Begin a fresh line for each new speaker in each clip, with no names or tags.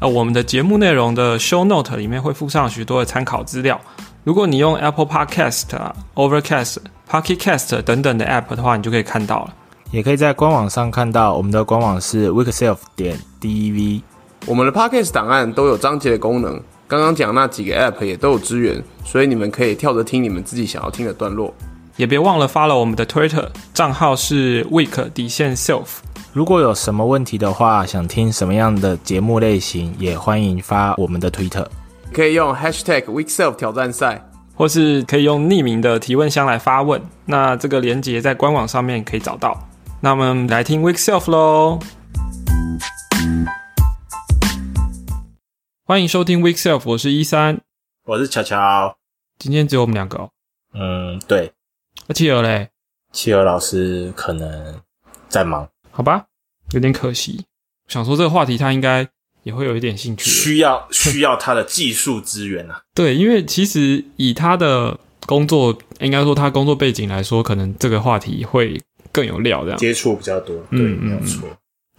呃，我们的节目内容的 Show Note 里面会附上许多的参考资料。如果你用 Apple Podcast、Overcast、Pocket Cast 等等的 App 的话，你就可以看到了。
也可以在官网上看到，我们的官网是 weekself 点 dev。
我们的 Podcast 档案都有章节的功能，刚刚讲那几个 App 也都有支援，所以你们可以跳着听你们自己想要听的段落。
也别忘了 follow 我们的 Twitter 账号是 week 底线 self。
如果有什么问题的话，想听什么样的节目类型，也欢迎发我们的 Twitter，
可以用 Hashtag weekself 挑战赛，
或是可以用匿名的提问箱来发问。那这个连接在官网上面可以找到。那我们来听 Week Self 喽。欢迎收听 Week Self，我是一三，
我是乔乔。
今天只有我们两个哦。
嗯，对。
那企鹅嘞？
企鹅老师可能在忙，
好吧，有点可惜。想说这个话题他应该也会有一点兴趣，
需要需要他的技术资源啊。
对，因为其实以他的工作，应该说他工作背景来说，可能这个话题会更有料，这样
接触比较多。对，没有错。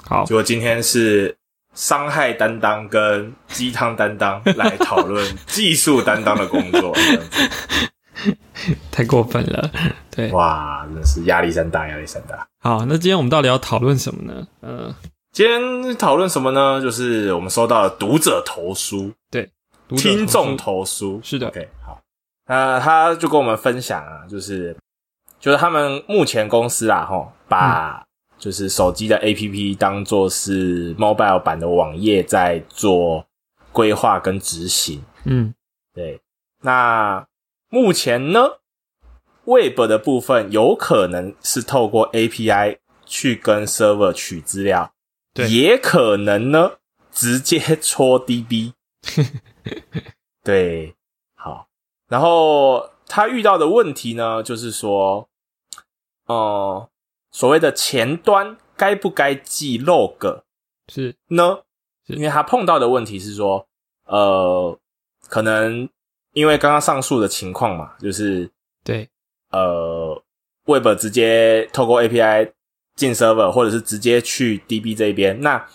好，
结果今天是伤害担当跟鸡汤担当来讨论技术担当的工作。
太过分了，对，
哇，真的是压力山大，压力山大。
好，那今天我们到底要讨论什么呢？
嗯，今天讨论什么呢？就是我们收到了读者投书，
对，
听众投书，
是的。
OK，好，那他就跟我们分享啊，就是就是他们目前公司啊，吼，把就是手机的 APP 当做是 mobile 版的网页在做规划跟执行。
嗯，
对，那。目前呢，Web 的部分有可能是透过 API 去跟 Server 取资料，
对，
也可能呢直接戳 DB。对，好。然后他遇到的问题呢，就是说，哦，所谓的前端该不该记 log
是
呢？因为他碰到的问题是说，呃，可能。因为刚刚上述的情况嘛，就是
对，
呃，Web 直接透过 API 进 Server，或者是直接去 DB 这边，那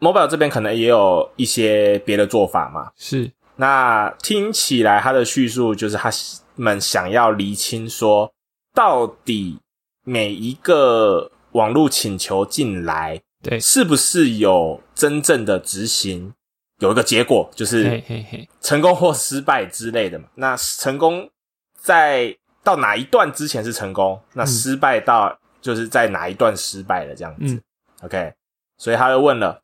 Mobile 这边可能也有一些别的做法嘛。
是，
那听起来他的叙述就是他们想要厘清说，到底每一个网络请求进来，
对，
是不是有真正的执行？有一个结果就是成功或失败之类的嘛。那成功在到哪一段之前是成功？那失败到就是在哪一段失败了这样子。OK，所以他又问了：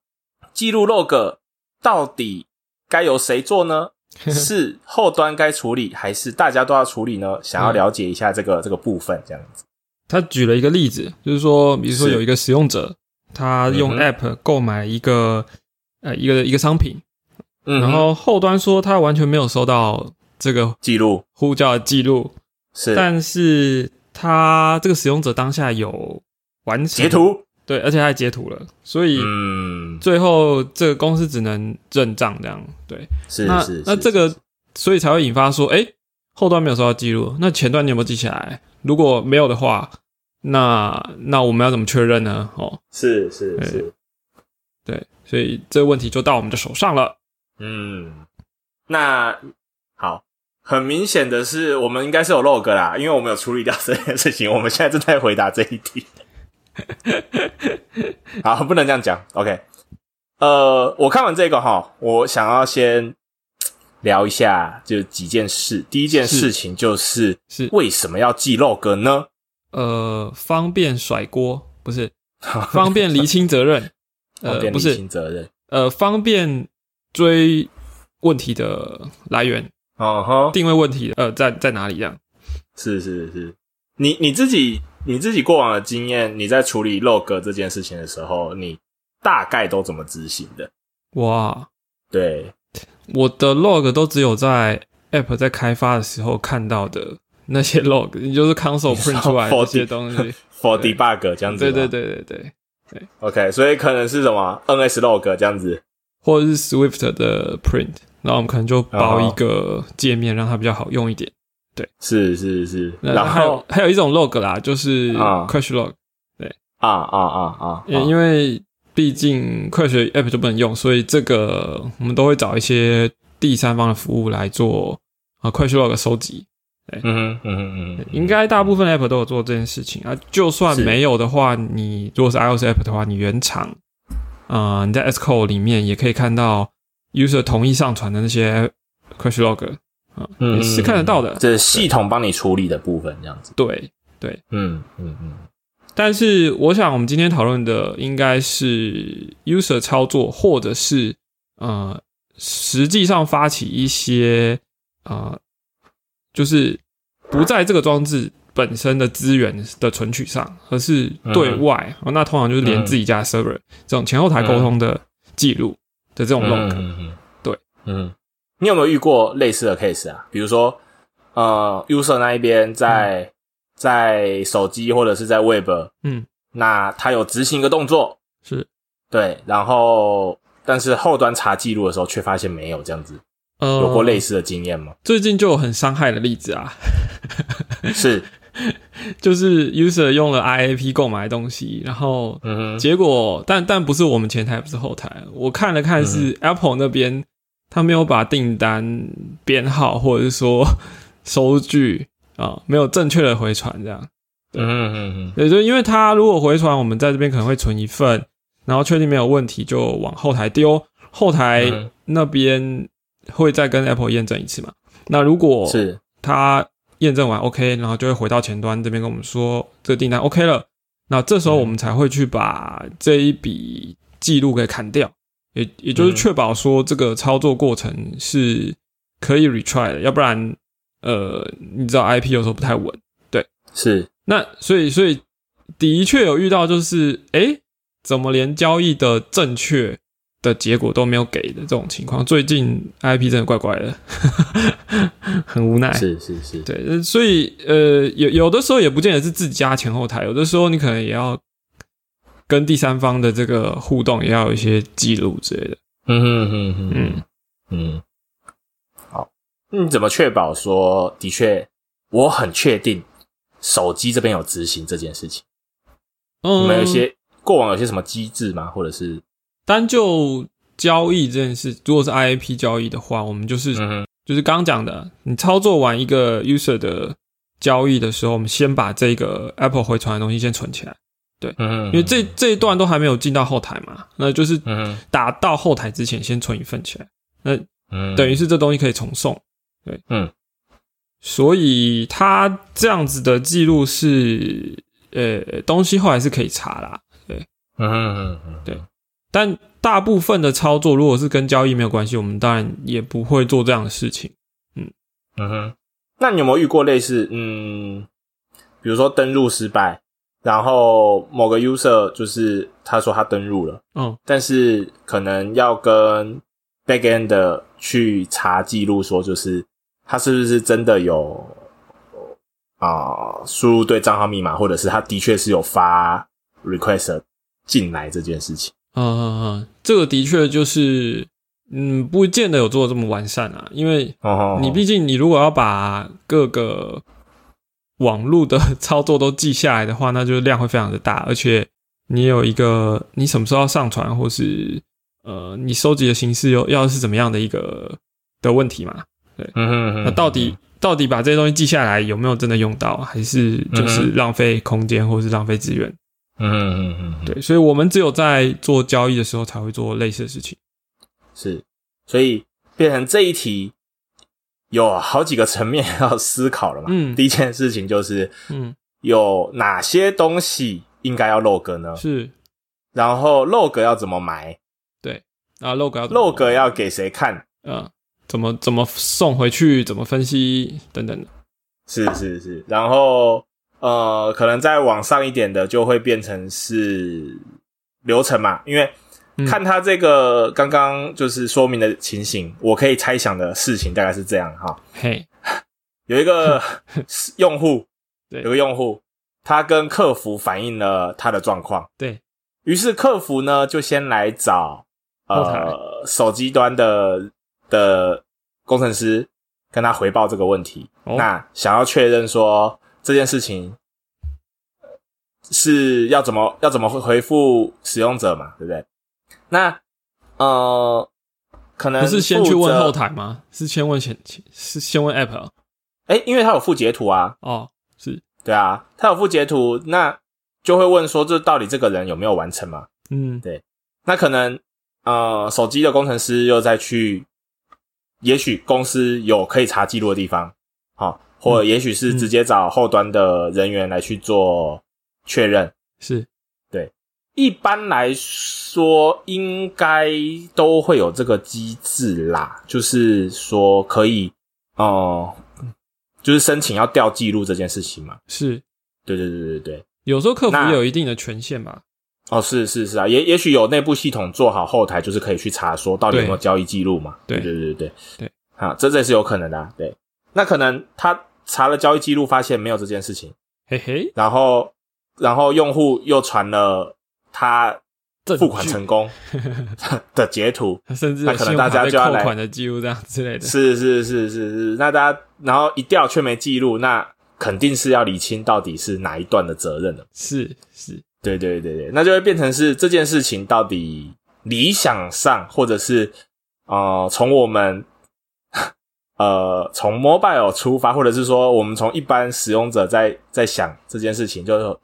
记录 log 到底该由谁做呢？是后端该处理，还是大家都要处理呢？想要了解一下这个这个部分这样子。
他举了一个例子，就是说，比如说有一个使用者，他用 App 购买一个。呃，一个一个商品，嗯，然后后端说他完全没有收到这个
记录。
呼叫的记录，
是，
但是他这个使用者当下有完成
截图，
对，而且他还截图了，所以，嗯，最后这个公司只能认账这样，对，
是
那这个，所以才会引发说，哎，后端没有收到记录，那前端你有没有记起来？如果没有的话，那那我们要怎么确认呢？哦，
是是是。
对，所以这个问题就到我们的手上了。
嗯，那好，很明显的是，我们应该是有 log 啦，因为我们有处理掉这件事情。我们现在正在回答这一题。好，不能这样讲。OK，呃，我看完这个哈，我想要先聊一下，就几件事。第一件事情就是
是
为什么要记 log 呢？
呃，方便甩锅，不是 方便厘清责任。
呃，
不是
责任，
呃，方便追问题的来源，
哦哈，
定位问题，呃，在在哪里？这样
是是是，你你自己你自己过往的经验，你在处理 log 这件事情的时候，你大概都怎么执行的？
哇，
对，
我的 log 都只有在 app 在开发的时候看到的那些 log，你就是 console print 出来这些东西
，for debug 这样子。
对对对对对对。
OK，所以可能是什么 NS log 这样子，
或者是 Swift 的 print，然后我们可能就包一个界面，让它比较好用一点。对，
是是是。
然后还有一种 log 啦，就是 crash log。对，
啊啊啊啊，
因为。毕竟快学 App 就不能用，所以这个我们都会找一些第三方的服务来做啊快速 log 收集。
嗯嗯嗯嗯，
应该大部分 App 都有做这件事情啊。就算没有的话，你如果是 iOS App 的话，你原厂啊你在 s c o 里面也可以看到 user 同意上传的那些 crash log 啊，也是看得到的。
这是系统帮你处理的部分，这样子。
对对，
嗯嗯嗯。
但是，我想我们今天讨论的应该是 user 操作，或者是呃，实际上发起一些啊，就是不在这个装置本身的资源的存取上，而是对外。那通常就是连自己家 server 这种前后台沟通的记录的这种 log。对，
嗯，你有没有遇过类似的 case 啊？比如说，呃，user 那一边在。在手机或者是在 Web，
嗯，
那他有执行一个动作，
是。
对，然后但是后端查记录的时候却发现没有这样子，有过类似的经验吗？
最近就有很伤害的例子啊，
是，
就是 user 用了 IAP 购买东西，然后结果，但但不是我们前台，不是后台，我看了看是 Apple 那边，他没有把订单编号或者是说 收据。啊，没有正确的回传，这样，
嗯嗯嗯，
也就因为他如果回传，我们在这边可能会存一份，然后确定没有问题，就往后台丢，后台那边会再跟 Apple 验证一次嘛。那如果
是。
他验证完 OK，然后就会回到前端这边跟我们说这个订单 OK 了，那这时候我们才会去把这一笔记录给砍掉，也也就是确保说这个操作过程是可以 retry 的，要不然。呃，你知道 IP 有时候不太稳，对，
是。
那所以所以的确有遇到，就是哎，怎么连交易的正确的结果都没有给的这种情况？最近 IP 真的怪怪的，很无奈。
是是是，
对，所以呃，有有的时候也不见得是自己家前后台，有的时候你可能也要跟第三方的这个互动，也要有一些记录之类的。
嗯嗯嗯嗯嗯。好你怎么确保说的确我很确定手机这边有执行这件事情？你们有些过往有些什么机制吗？或者是
单就交易这件事，如果是 IAP 交易的话，我们就是就是刚刚讲的，你操作完一个 user 的交易的时候，我们先把这个 Apple 回传的东西先存起来。对，因为这这一段都还没有进到后台嘛，那就是打到后台之前先存一份起来，那等于是这东西可以重送。对，
嗯，
所以他这样子的记录是，呃，东西后来是可以查啦，对，
嗯嗯嗯，
对，但大部分的操作如果是跟交易没有关系，我们当然也不会做这样的事情，
嗯嗯哼，那你有没有遇过类似，嗯，比如说登录失败，然后某个 user 就是他说他登录了，
嗯，
但是可能要跟 backend 去查记录，说就是。他是不是真的有啊输入对账号密码，或者是他的确是有发 request 进来这件事情？
嗯嗯嗯，这个的确就是嗯，不见得有做的这么完善啊，因为你毕竟你如果要把各个网络的操作都记下来的话，那就是量会非常的大，而且你有一个你什么时候要上传，或是呃你收集的形式又要是怎么样的一个的问题嘛？对，那到底到底把这些东西记下来有没有真的用到，还是就是浪费空间或是浪费资源？
嗯嗯嗯，
对，所以我们只有在做交易的时候才会做类似的事情。
是，所以变成这一题有好几个层面 要思考了嘛。
嗯，
第一件事情就是，
嗯，
有哪些东西应该要 log 呢？
是，
然后 log 要怎么埋？
对，啊，log 要
log 要给谁看？
嗯。怎么怎么送回去？怎么分析等等的？
是是是，然后呃，可能再往上一点的就会变成是流程嘛，因为看他这个刚刚就是说明的情形，我可以猜想的事情大概是这样哈。
嘿，
有一个 用户，
对，
有个用户，他跟客服反映了他的状况，
对。
于是客服呢就先来找呃手机端的的工程师跟他回报这个问题，那想要确认说这件事情是要怎么要怎么回复使用者嘛，对不对？那呃，可能
不是先去问后台吗？是先问先是先问 App？
哎，因为他有附截图啊。
哦，是
对啊，他有附截图，那就会问说，这到底这个人有没有完成嘛？
嗯，
对。那可能呃，手机的工程师又再去，也许公司有可以查记录的地方，好，或者也许是直接找后端的人员来去做确认，
是。
对一般来说，应该都会有这个机制啦，就是说可以，哦，就是申请要调记录这件事情嘛。
是，
对对对对对。
有时候客服也有一定的权限嘛？
哦，是是是啊，也也许有内部系统做好后台，就是可以去查说到底有没有交易记录嘛。对对对对
对。
啊，这这是有可能的。对，那可能他查了交易记录，发现没有这件事情，
嘿嘿。
然后，然后用户又传了。他付款成功 的截图，
甚至
那可能大家就要来
款的记录这样之类的。
是是是是是，那大家然后一调却没记录，那肯定是要理清到底是哪一段的责任了。
是是，
对对对对，那就会变成是这件事情到底理想上，或者是呃从我们呃从 mobile 出发，或者是说我们从一般使用者在在想这件事情，就是。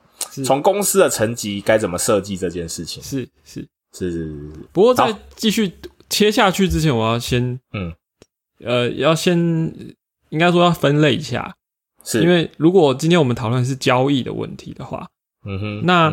从公司的层级该怎么设计这件事情？
是是
是是。
不过在继续切下去之前，我要先嗯呃，要先应该说要分类一下，
是
因为如果今天我们讨论是交易的问题的话，
嗯哼，
那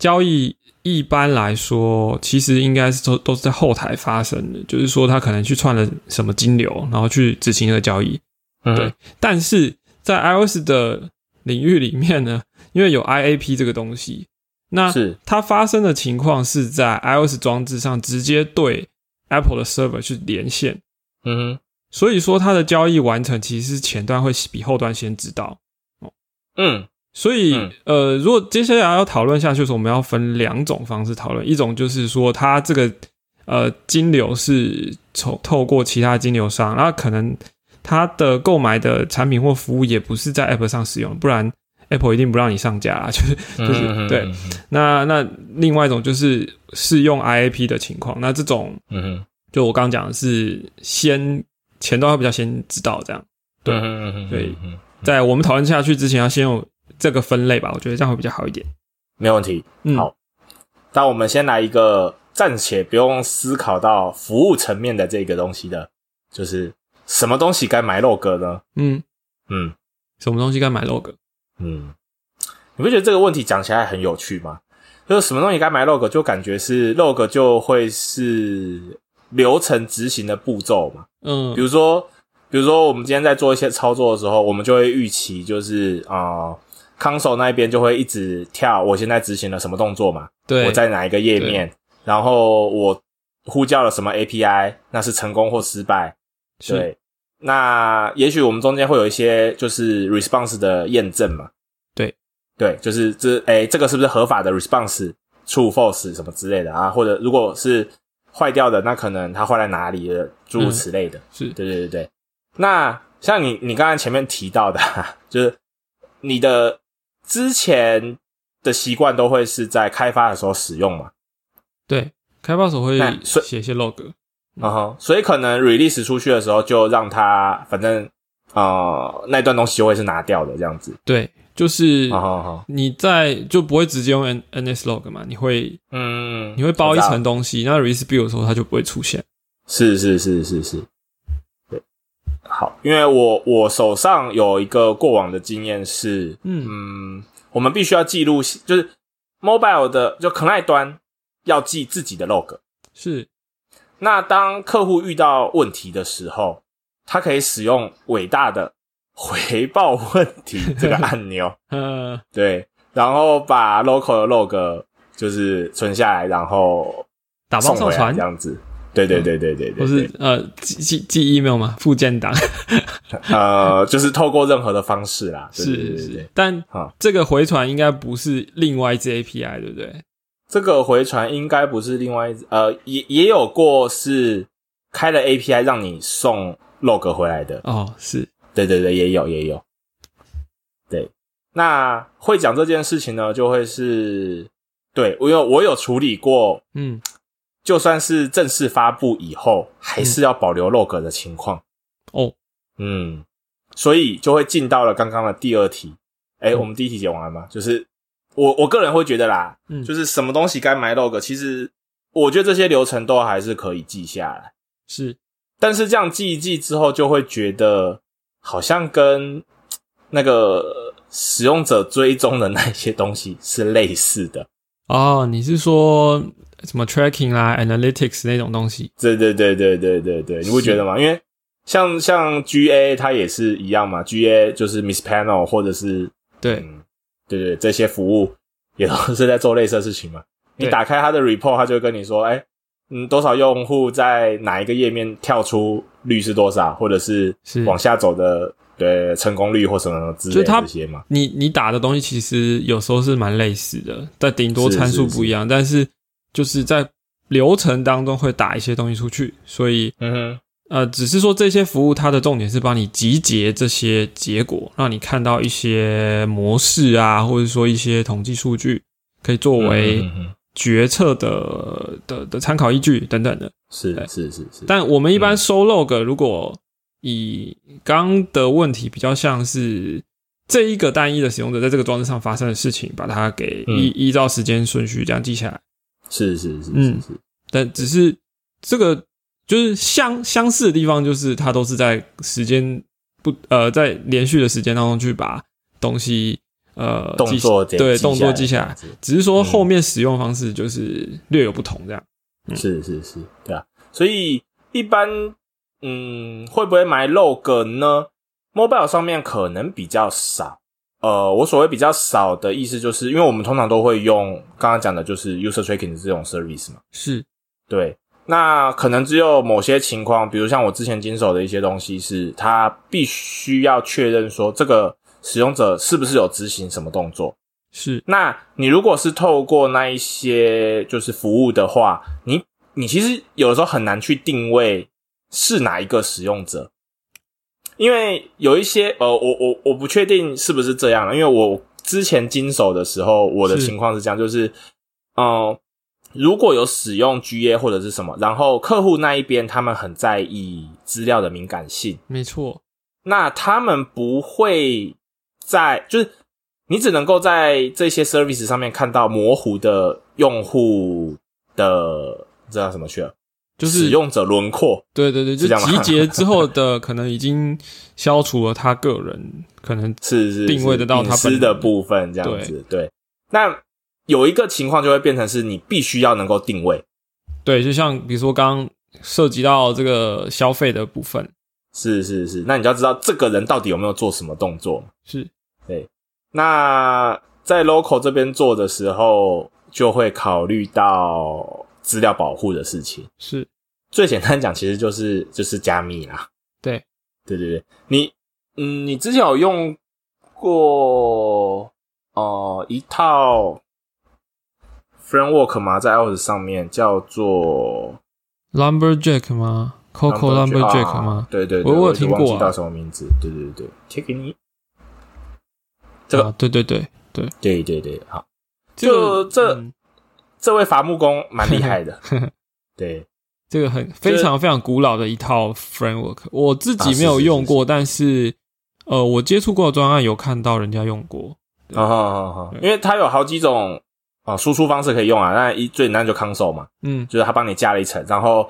交易一般来说其实应该是都都是在后台发生的，就是说他可能去串了什么金流，然后去执行这个交易，对。但是在 iOS 的领域里面呢？因为有 IAP 这个东西，那它发生的情况是在 iOS 装置上直接对 Apple 的 server 去连线，
嗯，
所以说它的交易完成其实前端会比后端先知道，
哦，嗯，
所以呃，如果接下来要讨论下去的时候，我们要分两种方式讨论，一种就是说它这个呃金流是从透过其他金流商，然后可能它的购买的产品或服务也不是在 App 上使用，不然。Apple 一定不让你上架，就是就是对。那那另外一种就是试用 IAP 的情况，那这种，
嗯
就我刚刚讲的是先前端会比较先知道这样，对对。在我们讨论下去之前，要先有这个分类吧，我觉得这样会比较好一点。
没有问题。好，那我们先来一个暂且不用思考到服务层面的这个东西的，就是什么东西该买 log 呢？
嗯
嗯，
什么东西该买 log？
嗯，你不觉得这个问题讲起来很有趣吗？就是什么东西该买 log，就感觉是 log 就会是流程执行的步骤嘛。
嗯，
比如说，比如说我们今天在做一些操作的时候，我们就会预期就是啊，console 那边就会一直跳，我现在执行了什么动作嘛？
对，
我在哪一个页面，然后我呼叫了什么 API，那是成功或失败？对。那也许我们中间会有一些就是 response 的验证嘛？
对，
对，就是这诶，这个是不是合法的 response？true false 什么之类的啊？或者如果是坏掉的，那可能它坏在哪里了？诸如此类的。
是
对对对对。那像你你刚才前面提到的，就是你的之前的习惯都会是在开发的时候使用嘛？
对，开发时候会写一些 log。
嗯哼，所以可能 release 出去的时候，就让它反正呃那段东西就会是拿掉的这样子。
对，就是你在就不会直接用 n ns log 嘛？你会
嗯，
你会包一层东西，那 release build 的时候它就不会出现。
是是是是是，对，好，因为我我手上有一个过往的经验是，嗯，我们必须要记录，就是 mobile 的就 client 端要记自己的 log
是。
那当客户遇到问题的时候，他可以使用伟大的回报问题这个按钮，
嗯，
对，然后把 local 的 log 就是存下来，然后
打包上传。
这样子。对对对对对对，
或是呃寄寄寄 email 嘛，附件档，
呃，就是透过任何的方式啦。
是是，但这个回传应该不是另外一支 API，对不对？
这个回传应该不是另外一呃，也也有过是开了 API 让你送 log 回来的
哦，是
对对对，也有也有。对，那会讲这件事情呢，就会是对我有我有处理过，嗯。就算是正式发布以后，还是要保留 log 的情况
哦。
嗯，所以就会进到了刚刚的第二题。哎，我们第一题解完了吗？就是我我个人会觉得啦，嗯，就是什么东西该埋 log，其实我觉得这些流程都还是可以记下来。
是，
但是这样记一记之后，就会觉得好像跟那个使用者追踪的那些东西是类似的。
哦，你是说？什么 tracking 啦，analytics 那种东西，
对对对对对对对，你不觉得吗？因为像像 GA 它也是一样嘛，GA 就是 Miss Panel 或者是
对
对对这些服务也都是在做类似的事情嘛。你打开它的 report，它就会跟你说，哎，嗯，多少用户在哪一个页面跳出率是多少，或者是往下走的对成功率或什么之类这些嘛。
你你打的东西其实有时候是蛮类似的，但顶多参数不一样，但是。就是在流程当中会打一些东西出去，所以，嗯哼，呃，只是说这些服务它的重点是帮你集结这些结果，让你看到一些模式啊，或者说一些统计数据，可以作为决策的的的参考依据等等的。
是是是是。
但我们一般收 log，如果以刚的问题比较像是这一个单一的使用者在这个装置上发生的事情，把它给依依照时间顺序这样记下来。
是是是是是，
但只是这个就是相相似的地方，就是它都是在时间不呃在连续的时间当中去把东西呃
动作
对动作记下来，只是说后面使用方式就是略有不同这样。
是是是，对啊，所以一般嗯会不会埋 log 呢？mobile 上面可能比较少。呃，我所谓比较少的意思，就是因为我们通常都会用刚刚讲的，就是 user tracking 的这种 service 嘛。
是，
对。那可能只有某些情况，比如像我之前经手的一些东西，是它必须要确认说这个使用者是不是有执行什么动作。
是。
那你如果是透过那一些就是服务的话，你你其实有的时候很难去定位是哪一个使用者。因为有一些呃，我我我不确定是不是这样了。因为我之前经手的时候，我的情况是这样，就是嗯，如果有使用 GA 或者是什么，然后客户那一边他们很在意资料的敏感性，
没错，
那他们不会在，就是你只能够在这些 service 上面看到模糊的用户的这叫什么去了？
就是
使用者轮廓，
对对对，就集结之后的可能已经消除了他个人可能
是是
定位得到他
私的部分这样子。对，那有一个情况就会变成是你必须要能够定位。
对，就像比如说刚涉及到这个消费的部分，
是是是，那你就要知道这个人到底有没有做什么动作。
是，
对。那在 local 这边做的时候，就会考虑到。资料保护的事情
是
最简单讲，其实就是就是加密啦。
对，
对对对，你嗯，你之前有用过哦一套 framework 吗？在 iOS 上面叫做
Lumberjack 吗？Coco Lumberjack 吗？
对对，
我有听过，忘
记叫什么名字？对对对贴给你。这个，
对对对对
对对对，好，就这。这位伐木工蛮厉害的，对，
这个很非常非常古老的一套 framework，我自己没有用过，但是呃，我接触过的专案有看到人家用过，
啊好好好，因为它有好几种啊输出方式可以用啊，那一最简单就 console 嘛，嗯，就是它帮你加了一层，然后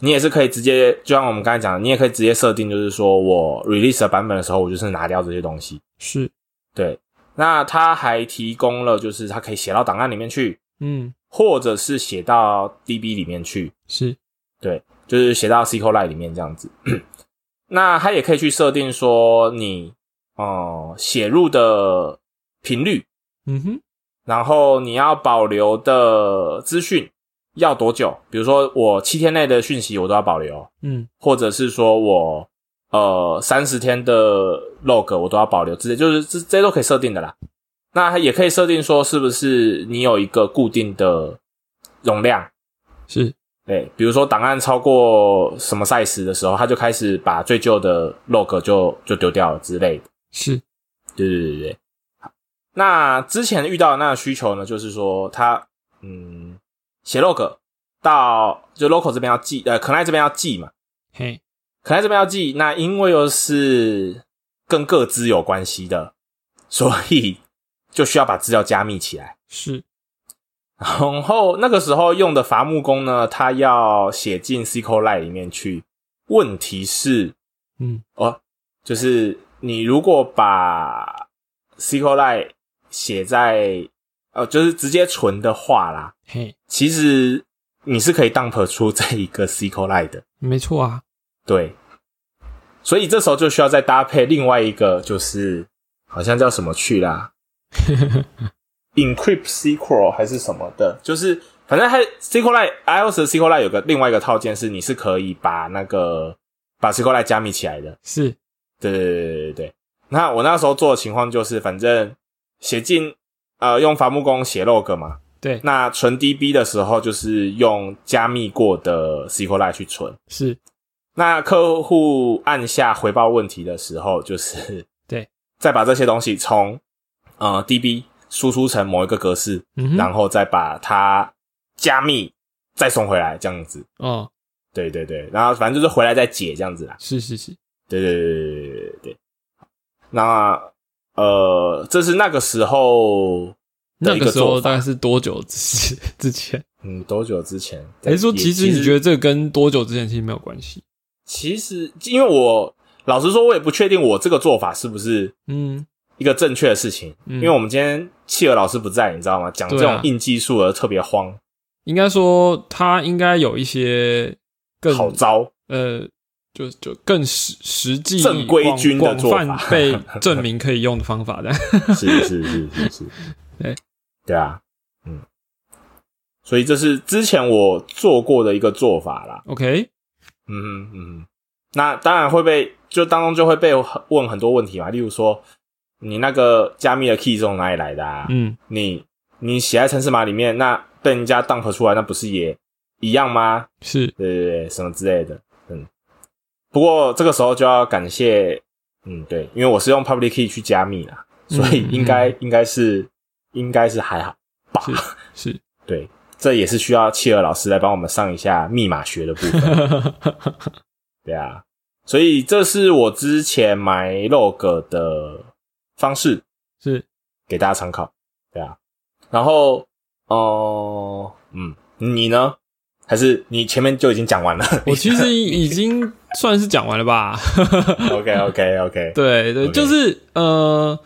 你也是可以直接，就像我们刚才讲的，你也可以直接设定，就是说我 release 的版本的时候，我就是拿掉这些东西，
是。
对，那它还提供了，就是它可以写到档案里面去，嗯。或者是写到 DB 里面去，
是
对，就是写到 SQLite 里面这样子。那它也可以去设定说你哦写入的频率，嗯哼，然后你要保留的资讯，要多久？比如说我七天内的讯息我都要保留，
嗯，
或者是说我呃三十天的 log 我都要保留，直接就是这这些都可以设定的啦。那也可以设定说是不是你有一个固定的容量？
是，
对，比如说档案超过什么 size 的时候，他就开始把最旧的 log 就就丢掉了之类的。
是，
对对对对。那之前遇到的那个需求呢，就是说他嗯写 log 到就 local 这边要记，呃，可耐这边要记嘛，
嘿，
可耐这边要记，那因为又是跟各资有关系的，所以就需要把资料加密起来。
是，
然后那个时候用的伐木工呢，他要写进 SQLite 里面去。问题是，
嗯，
哦，就是你如果把 SQLite 写在呃，就是直接存的话啦，
嘿，
其实你是可以 dump 出这一个 SQLite 的，
没错啊，
对，所以这时候就需要再搭配另外一个，就是好像叫什么去啦 ，encrypt SQL 还是什么的，就是反正它 SQLite iOS 的 SQLite 有个另外一个套件是你是可以把那个把 SQLite 加密起来的，
是，
对对对对对对。那我那时候做的情况就是，反正写进呃用伐木工写 log 嘛，
对，
那存 DB 的时候就是用加密过的 SQLite 去存。
是，
那客户按下回报问题的时候，就是
对，
再把这些东西从呃 DB 输出成某一个格式，
嗯，
然后再把它加密再送回来，这样子。
哦，
对对对，然后反正就是回来再解这样子啦。
是是是，
对对对对对对对。那呃，这是那个时候
那个时候大概是多久之之前？
嗯多久之前？
还是说，其实你觉得这跟多久之前其实没有关系？
其实，因为我老实说，我也不确定我这个做法是不是
嗯，
一个正确的事情。
嗯
因为我们今天企鹅老师不在，你知道吗？讲这种硬技术而特别慌，
应该说他应该有一些更
好招。
呃，就就更实实际、
正规军的做法
被 证明可以用的方法的。
是是是是是，
对
对啊，嗯，所以这是之前我做过的一个做法啦。
OK，
嗯哼嗯哼，那当然会被就当中就会被问很多问题嘛，例如说你那个加密的 key 是从哪里来的啊？
嗯，
你你写在城市码里面，那被人家 dump 出来，那不是也一样吗？
是
对对对，什么之类的，嗯。不过这个时候就要感谢，嗯，对，因为我是用 public key 去加密啦，所以应该、应该是应该是还好吧？
是是，
对，这也是需要契尔老师来帮我们上一下密码学的部分。对啊，所以这是我之前买 log 的方式，
是
给大家参考。对啊，然后哦、嗯，你呢？还是你前面就已经讲完了？
我其实已经算是讲完了吧？
OK OK OK，
对对就是呃，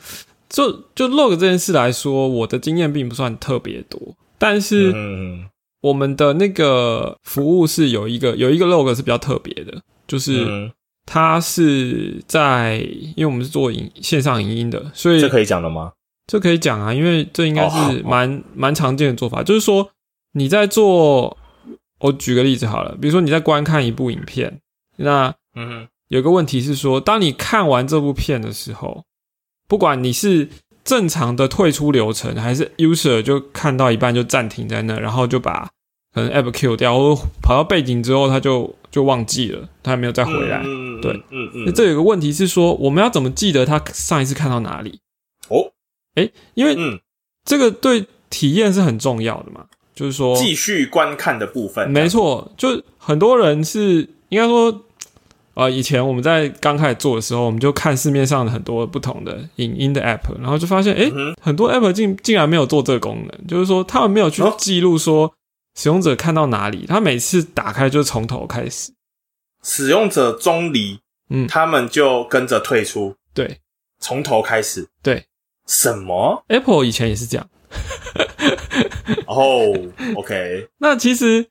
就就 log 这件事来说，我的经验并不算特别多，但是
嗯
我们的那个服务是有一个有一个 log 是比较特别的，就是
嗯，
它是在，因为我们是做影线上影音的，所以
这可以讲的吗？
这可以讲啊，因为这应该是蛮蛮常见的做法，就是说你在做，我举个例子好了，比如说你在观看一部影片，那
嗯
有个问题是说，当你看完这部片的时候，不管你是正常的退出流程，还是 user 就看到一半就暂停在那，然后就把可能 app Q 掉，跑到背景之后他就就忘记了，他还没有再回来。
嗯
对，
嗯嗯。
那这有个问题是说，我们要怎么记得他上一次看到哪里？
哦，
因为
嗯，
这个对体验是很重要的嘛，就是说，
继续观看的部分，
没错，就很多人是应该说，呃，以前我们在刚开始做的时候，我们就看市面上的很多不同的影音的 app，然后就发现，诶，
嗯
很多 app 竟竟然没有做这个功能，就是说他们没有去
哦。
记录说使用者看到哪里，他每次打开就从头开始，
使用者中离，
嗯
他们就跟着退出，
对
从头开始。
对
什么
？，Apple 以前也是这样。
哦，OK，
那其实，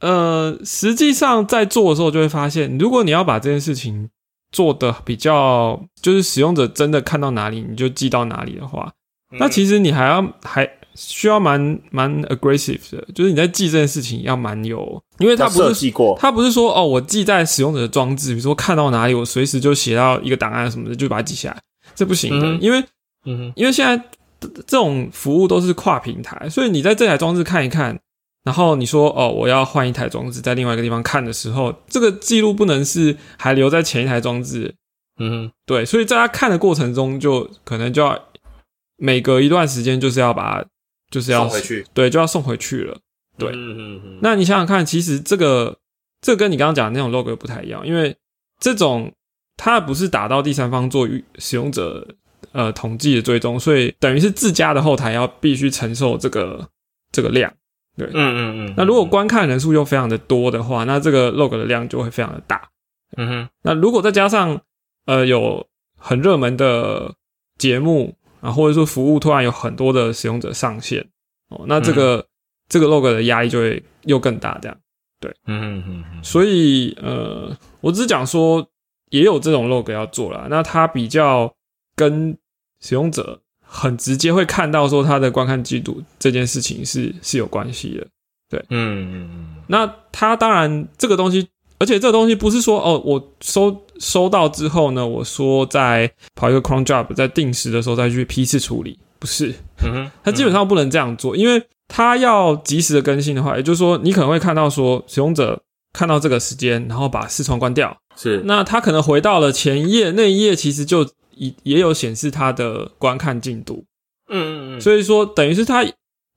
呃，实际上在做的时候就会发现，如果你要把这件事情做的比较，就是使用者真的看到哪里你就记到哪里的话，那其实你还要还需要蛮蛮 aggressive 的，就是你在记这件事情要蛮有，因为它不是
记过，
它不是说哦，我记在使用者的装置，比如说看到哪里，我随时就写到一个档案什么的，就把它记下来，这不行的，因为，嗯，因为现在这种服务都是跨平台，所以你在这台装置看一看，然后你说哦，我要换一台装置，在另外一个地方看的时候，这个记录不能是还留在前一台装置，嗯，对，所以在他看的过程中，就可能就要。每隔一段时间就是要把，就是要
送回去，
对，就要送回去了。对，嗯嗯嗯那你想想看，其实这个这跟你刚刚讲的那种 log 不太一样，因为这种它不是打到第三方做使用者呃统计的追踪，所以等于是自家的后台要必须承受这个这个量。对，嗯嗯嗯。那如果观看人数又非常的多的话，那这个 log 的量就会非常的大。嗯哼。那如果再加上呃有很热门的节目。啊，或者说服务突然有很多的使用者上线哦，那这个这个 log 的压力就会又更大，这样对，嗯嗯嗯，所以呃，我只是讲说也有这种 log 要做了，那它比较跟使用者很直接会看到说他的观看记录这件事情是是有关系的，对，嗯嗯嗯，那它当然这个东西。而且这个东西不是说哦，我收收到之后呢，我说在跑一个 cron job，在定时的时候再去批次处理，不是，嗯它基本上不能这样做，因为它要及时的更新的话，也就是说，你可能会看到说使用者看到这个时间，然后把视窗关掉，
是，
那他可能回到了前一页，那一页其实就也也有显示他的观看进度，嗯嗯嗯，所以说等于是他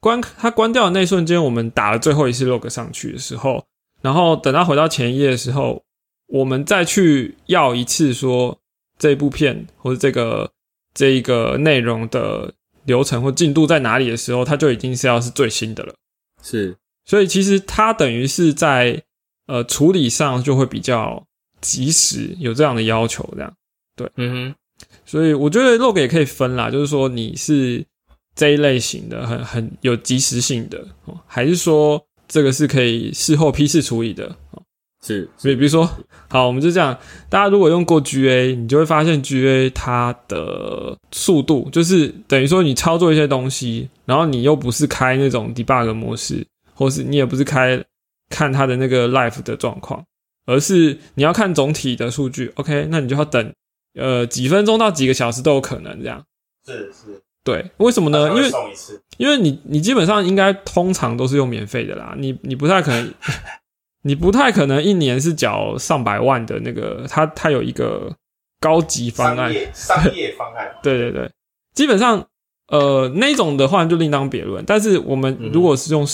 关他关掉的那瞬间，我们打了最后一次 log 上去的时候。然后等他回到前一页的时候，我们再去要一次说这部片或者这个这一个内容的流程或进度在哪里的时候，它就已经是要是最新的了。
是，
所以其实它等于是在呃处理上就会比较及时，有这样的要求，这样对，嗯哼。所以我觉得 log 也可以分啦，就是说你是这一类型的，很很有及时性的，还是说。这个是可以事后批次处理的，
是，
所以比如说，好，我们就这样，大家如果用过 GA，你就会发现 GA 它的速度，就是等于说你操作一些东西，然后你又不是开那种 debug 模式，或是你也不是开看它的那个 life 的状况，而是你要看总体的数据，OK，那你就要等，呃，几分钟到几个小时都有可能这样，
是是。
对，为什么呢？因为因为你你基本上应该通常都是用免费的啦，你你不太可能，你不太可能一年是缴上百万的那个，它它有一个高级方案，
商业方案。
对对对，基本上呃那种的话就另当别论。但是我们如果是用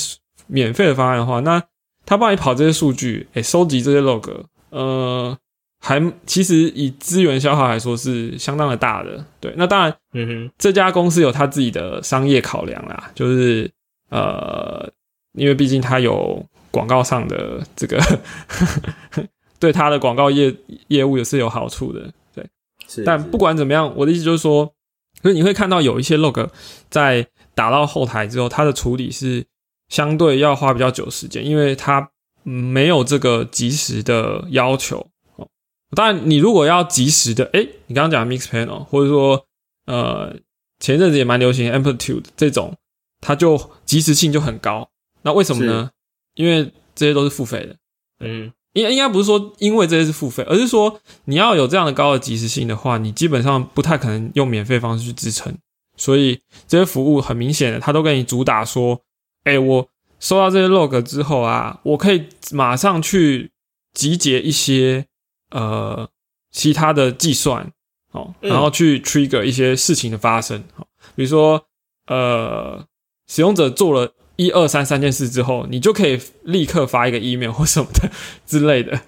免费的方案的话，那他帮你跑这些数据，哎，收集这些 log，呃。还其实以资源消耗来说是相当的大的，对。那当然，嗯哼，这家公司有他自己的商业考量啦，就是呃，因为毕竟它有广告上的这个，对他的广告业业务也是有好处的，对。
是。
但不管怎么样，我的意思就是说，所以你会看到有一些 log 在打到后台之后，它的处理是相对要花比较久时间，因为它没有这个及时的要求。当然，你如果要及时的，哎，你刚刚讲 mix panel，或者说，呃，前一阵子也蛮流行 amplitude 这种，它就及时性就很高。那为什么呢？因为这些都是付费的。嗯，应应该不是说因为这些是付费，而是说你要有这样的高的及时性的话，你基本上不太可能用免费方式去支撑。所以这些服务很明显的，它都跟你主打说，哎，我收到这些 log 之后啊，我可以马上去集结一些。呃，其他的计算，哦，然后去 trigger 一些事情的发生，好，比如说，呃，使用者做了一二三三件事之后，你就可以立刻发一个 email 或什么的之类的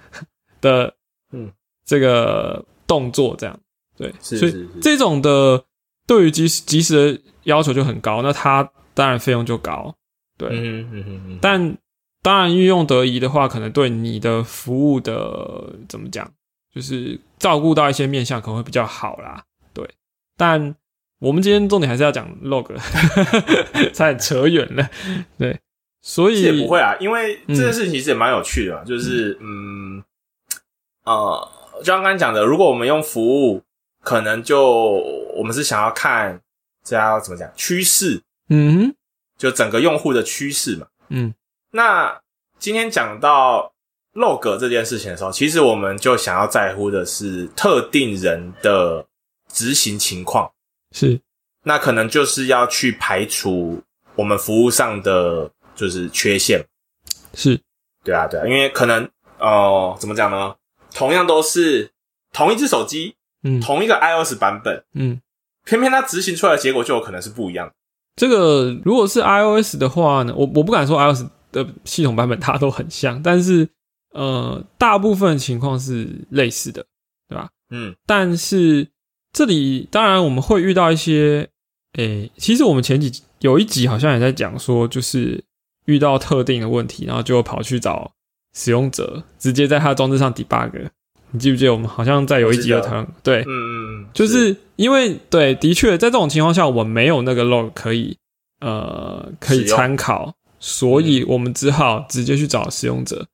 的，嗯，这个动作这样，对，所以这种的对于及时及时的要求就很高，那它当然费用就高，对，嗯嗯嗯嗯，但。当然，运用得宜的话，可能对你的服务的怎么讲，就是照顾到一些面向，可能会比较好啦。对，但我们今天重点还是要讲 log，差点扯远了。对，所以
也不会啊，因为这件事情其实也蛮有趣的，就是嗯呃，就像刚刚讲的，如果我们用服务，可能就我们是想要看这要怎么讲趋势，嗯。就整个用户的趋势嘛。
嗯，
那今天讲到 log 这件事情的时候，其实我们就想要在乎的是特定人的执行情况。
是，
那可能就是要去排除我们服务上的就是缺陷。
是，
对啊，对啊，因为可能哦，怎么讲呢？同样都是同一只手机，
嗯，
同一个 iOS 版本，
嗯，
偏偏它执行出来的结果就有可能是不一样。
这个如果是 iOS 的话呢，我我不敢说 iOS 的系统版本它都很像，但是呃，大部分情况是类似的，对吧？
嗯，
但是这里当然我们会遇到一些，诶，其实我们前几有一集好像也在讲说，就是遇到特定的问题，然后就跑去找。使用者直接在他装置上 debug，你记不记得我们好像在有一集有讨论？对，
嗯嗯嗯，
就是因为对，的确在这种情况下，我没有那个 log 可以呃可以参考，所以我们只好直接去找使用者。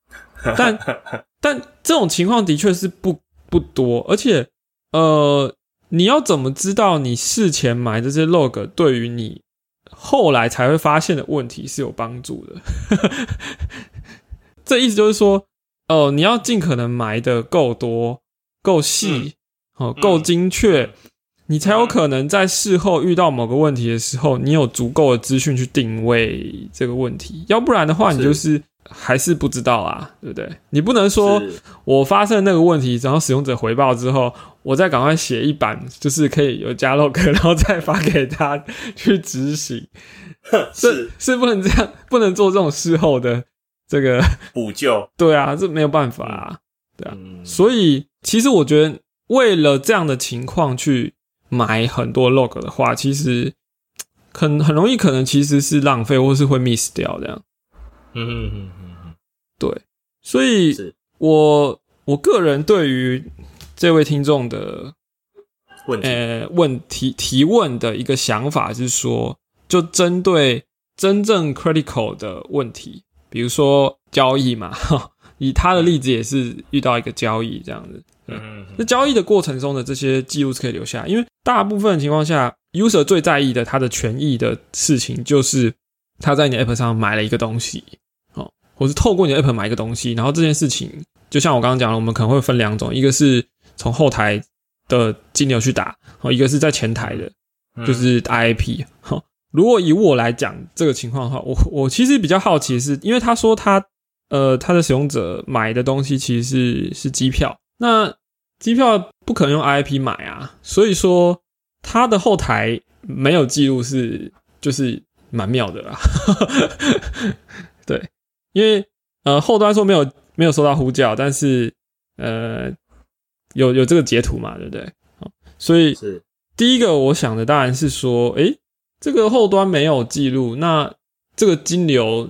但 但这种情况的确是不不多，而且呃，你要怎么知道你事前埋这些 log 对于你后来才会发现的问题是有帮助的？这意思就是说，哦，你要尽可能埋的够多、够细、哦、够精确，你才有可能在事后遇到某个问题的时候，你有足够的资讯去定位这个问题。要不然的话，你就是还是不知道啊，对不对？你不能说我发生那个问题，然后使用者回报之后，我再赶快写一版，就是可以有加 log，然后再发给他去执行。
是。
是不能这样，不能做这种事后的。这个
补救，
对啊，这没有办法啊，对啊，所以其实我觉得，为了这样的情况去买很多 log 的话，其实很很容易，可能其实是浪费，或是会 miss 掉这样。
嗯嗯嗯嗯，
对，所以我我个人对于这位听众的
问
呃问题提问的一个想法是说，就针对真正 critical 的问题。比如说交易嘛，以他的例子也是遇到一个交易这样子。嗯，那交易的过程中的这些记录是可以留下，因为大部分情况下，user 最在意的他的权益的事情就是他在你的 app 上买了一个东西，哦，或是透过你的 app 买一个东西，然后这件事情就像我刚刚讲了，我们可能会分两种，一个是从后台的金流去打，哦，一个是在前台的，就是 IP，哈。如果以我来讲这个情况的话，我我其实比较好奇，是因为他说他呃他的使用者买的东西其实是是机票，那机票不可能用 IP 买啊，所以说他的后台没有记录是就是蛮妙的啦，对，因为呃后端说没有没有收到呼叫，但是呃有有这个截图嘛，对不对？所以
是
第一个我想的当然是说，诶。这个后端没有记录，那这个金流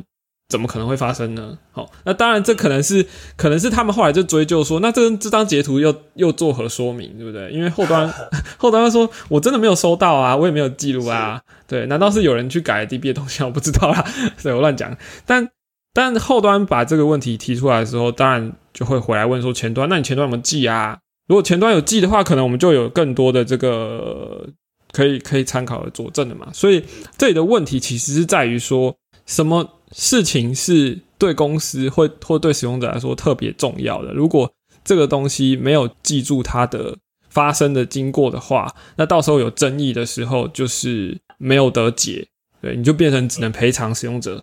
怎么可能会发生呢？好，那当然这可能是可能是他们后来就追究说，那这这张截图又又作何说明，对不对？因为后端 后端说，我真的没有收到啊，我也没有记录啊，对，难道是有人去改 DB 的东西？我不知道啦，所以我乱讲。但但后端把这个问题提出来的时候，当然就会回来问说前端，那你前端有没有记啊？如果前端有记的话，可能我们就有更多的这个。可以可以参考的佐证的嘛？所以这里的问题其实是在于说，什么事情是对公司或或对使用者来说特别重要的？如果这个东西没有记住它的发生的经过的话，那到时候有争议的时候，就是没有得解，对，你就变成只能赔偿使用者。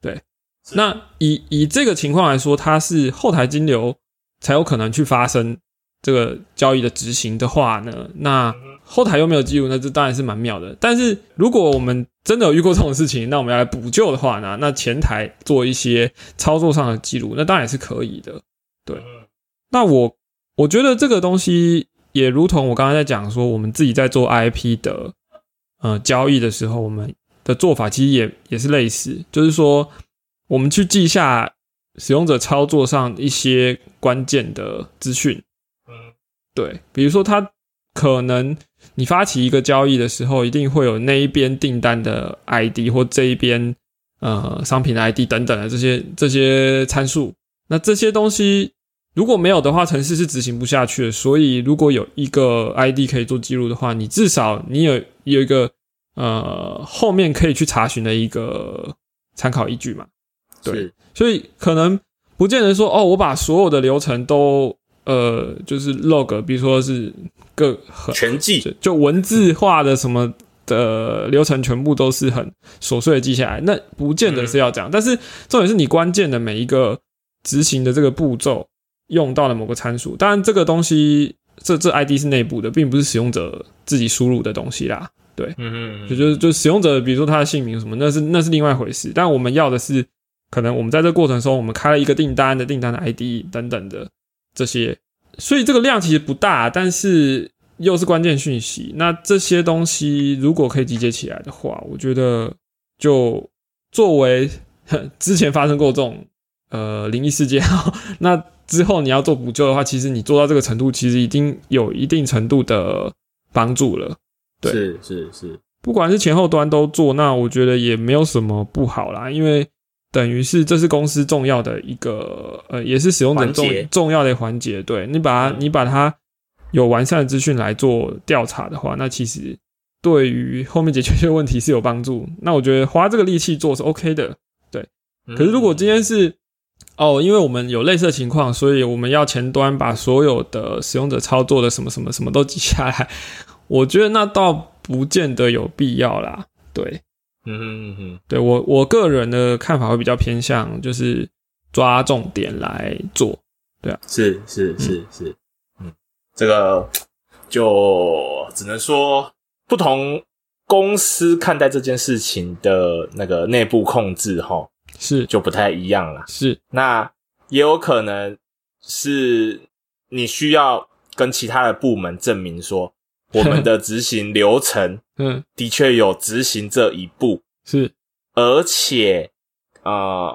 对，那以以这个情况来说，它是后台金流才有可能去发生这个交易的执行的话呢？那后台又没有记录，那这当然是蛮妙的。但是如果我们真的有遇过这种事情，那我们要来补救的话呢？那前台做一些操作上的记录，那当然是可以的。对，那我我觉得这个东西也如同我刚刚在讲说，我们自己在做 IP 的呃交易的时候，我们的做法其实也也是类似，就是说我们去记下使用者操作上一些关键的资讯。嗯，对，比如说他可能。你发起一个交易的时候，一定会有那一边订单的 ID 或这一边呃商品的 ID 等等的这些这些参数。那这些东西如果没有的话，程式是执行不下去的。所以如果有一个 ID 可以做记录的话，你至少你有有一个呃后面可以去查询的一个参考依据嘛。对，所以可能不见得说哦，我把所有的流程都呃就是 log，比如说是各
全记，
就文字化的什么的流程全部都是很琐碎的记下来，那不见得是要这样。但是重点是你关键的每一个执行的这个步骤用到了某个参数，当然这个东西这这 ID 是内部的，并不是使用者自己输入的东西啦。对，嗯嗯，就就是就使用者，比如说他的姓名什么，那是那是另外一回事。但我们要的是。可能我们在这过程中，我们开了一个订单的订单的 ID 等等的这些，所以这个量其实不大，但是又是关键讯息。那这些东西如果可以集结起来的话，我觉得就作为之前发生过这种呃灵异事件，那之后你要做补救的话，其实你做到这个程度，其实已经有一定程度的帮助了。对，
是是是，
不管是前后端都做，那我觉得也没有什么不好啦，因为。等于是这是公司重要的一个呃，也是使用者重重要的环节。对你把它你把它有完善的资讯来做调查的话，那其实对于后面解决这个问题是有帮助。那我觉得花这个力气做是 OK 的。对，可是如果今天是哦，因为我们有类似的情况，所以我们要前端把所有的使用者操作的什么什么什么都记下来，我觉得那倒不见得有必要啦。对。嗯嗯嗯，对我我个人的看法会比较偏向，就是抓重点来做，对啊，
是是是是，嗯，这个就只能说不同公司看待这件事情的那个内部控制，哈，
是。
就不太一样了，
是，
那也有可能是你需要跟其他的部门证明说。我们的执行流程，嗯，的确有执行这一步，
是，
而且，呃，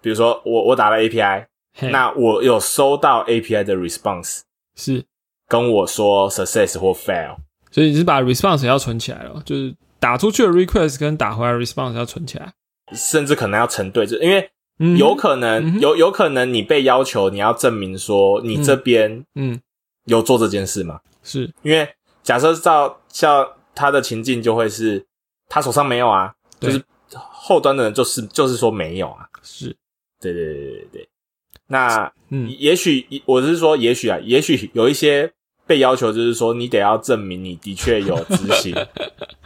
比如说我我打了 API，那我有收到 API 的 response，
是。
跟我说 success 或 fail，
所以你是把 response 要存起来了，就是打出去的 request 跟打回来 response 要存起来，
甚至可能要成对，就因为有可能有有可能你被要求你要证明说你这边嗯。有做这件事嘛，
是。
因为。假设照像他的情境就会是，他手上没有啊，就是后端的人就是就是说没有啊，
是，
对对对对对。那嗯，也许我是说，也许啊，也许有一些被要求就是说，你得要证明你的确有执行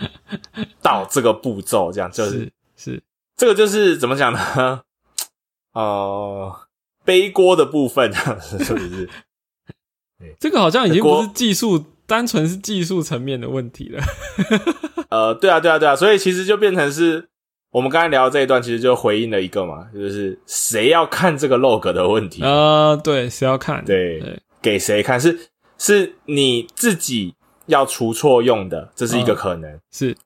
到这个步骤，这样就是
是
这个就是怎么讲呢？呃，背锅的部分 是不是？
这个好像已经不是技术。单纯是技术层面的问题了。
呃，对啊，对啊，对啊，所以其实就变成是我们刚才聊的这一段，其实就回应了一个嘛，就是谁要看这个 log 的问题
啊？对，谁要看？
对，给谁看？是是你自己要出错用的，这是一个可能。
是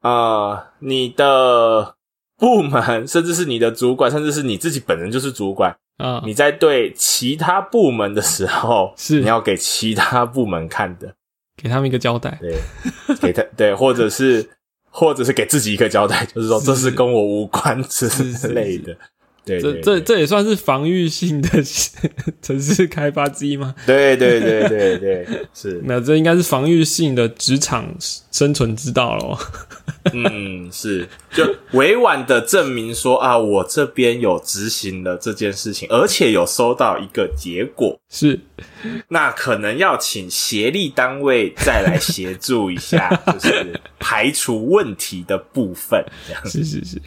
啊，你的部门，甚至是你的主管，甚至是你自己本人就是主管啊。你在对其他部门的时候，
是
你要给其他部门看的。
给他们一个交代，
对，给他对，或者是或者是给自己一个交代，就是说这是跟我无关之类的。对，
这这这也算是防御性的 城市开发之一吗？
对对对对对，是。
那这应该是防御性的职场生存之道喽。
嗯，是，就委婉的证明说啊，我这边有执行了这件事情，而且有收到一个结果。
是，
那可能要请协力单位再来协助一下，就是排除问题的部分。这样
是是是。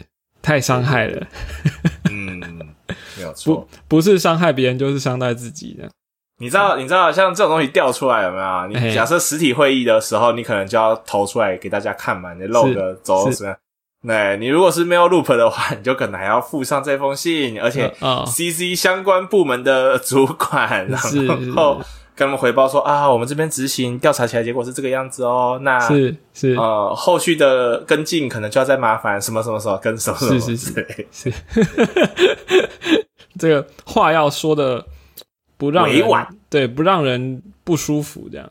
太伤害了，
嗯，没有错，
不不是伤害别人，就是伤害自己的。
你知道，你知道，像这种东西掉出来有没有？你假设实体会议的时候，你可能就要投出来给大家看嘛，你露个走什么？那你如果是没有 loop 的话，你就可能还要附上这封信，而且 CC 相关部门的主管，然后。跟他们回报说啊，我们这边执行调查起来结果是这个样子哦。那
是是。
呃，后续的跟进可能就要再麻烦什么什么什么跟什么
是是是是，这个话要说的不让
委婉，
对，不让人不舒服，这样。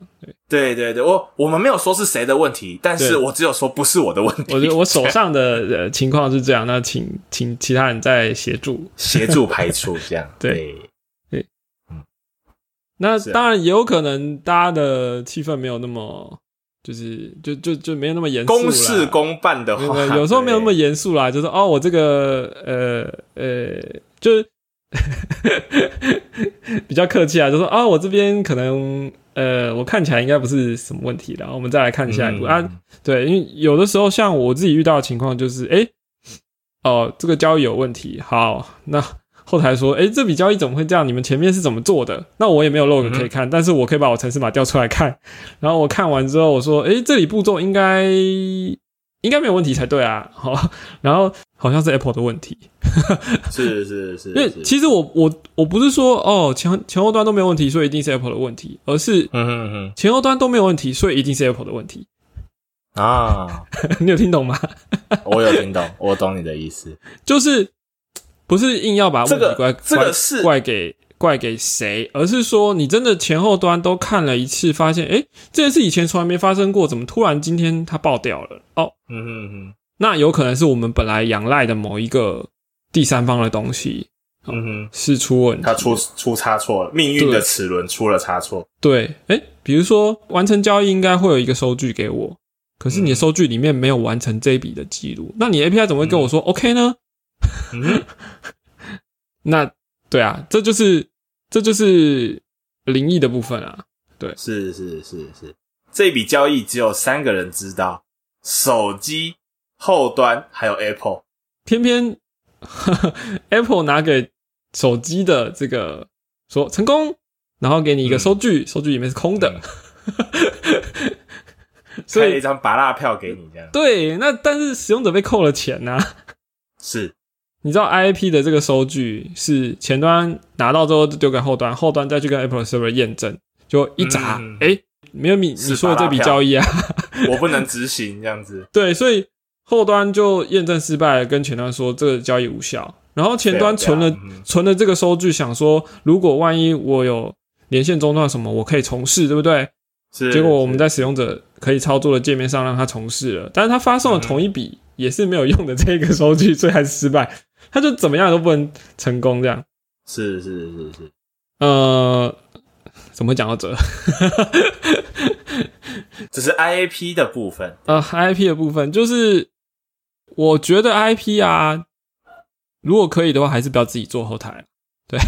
对对对对，我我们没有说是谁的问题，但是我只有说不是我的问题。
我我手 上的呃情况是这样，那请请其他人再协助。
协助排除这样
对。那当然也有可能，大家的气氛没有那么就是就就就没有那么严肃。
公事公办的话，
有时候没有那么严肃啦，就是哦，我这个呃呃，就是 比较客气啊，就说啊，我这边可能呃，我看起来应该不是什么问题然后，我们再来看下一步啊。对，因为有的时候像我自己遇到的情况就是，哎，哦，这个交易有问题，好，那。后台说：“哎，这笔交易怎么会这样？你们前面是怎么做的？那我也没有 log 可以看，但是我可以把我程式码调出来看。然后我看完之后，我说：哎，这里步骤应该应该没有问题才对啊。好，然后好像是 Apple 的问题。
是是是，因
为其实我我我不是说哦前前后端都没有问题，所以一定是 Apple 的问题，而是前后端都没有问题，所以一定是 Apple 的问题啊。你有听懂吗？
我有听懂，我懂你的意思，
就是。”不是硬要把问题怪
这个是
怪给怪给谁，而是说你真的前后端都看了一次，发现哎，这件事以前从来没发生过，怎么突然今天它爆掉了？哦，嗯嗯嗯，那有可能是我们本来仰赖的某一个第三方的东西，嗯哼，是出问题，
它出出差错了，命运的齿轮出了差错。
对，哎，比如说完成交易应该会有一个收据给我，可是你的收据里面没有完成这一笔的记录，那你 API 怎么会跟我说 OK 呢？嗯，那对啊，这就是这就是灵异的部分啊。对，
是是是是，这笔交易只有三个人知道：手机后端还有 Apple。
偏偏 Apple 拿给手机的这个说成功，然后给你一个收据，收据里面是空的，
所以一张拔蜡票给你这样。
对，那但是使用者被扣了钱呐。
是。
你知道 IAP 的这个收据是前端拿到之后丢给后端，后端再去跟 Apple Server 验证，就一砸，哎，没有你你说的这笔交易啊，
我不能执行这样子。
对，所以后端就验证失败，跟前端说这个交易无效。然后前端存了存了这个收据，想说如果万一我有连线中断什么，我可以重试，对不对？
是。
结果我们在使用者可以操作的界面上让它重试了，但是它发送了同一笔也是没有用的这个收据，所以还是失败。他就怎么样都不能成功，这样
是是是是，
呃，怎么讲到这？
只是 IAP 的部分。
呃，IAP 的部分就是，我觉得 IAP 啊，如果可以的话，还是不要自己做后台。对，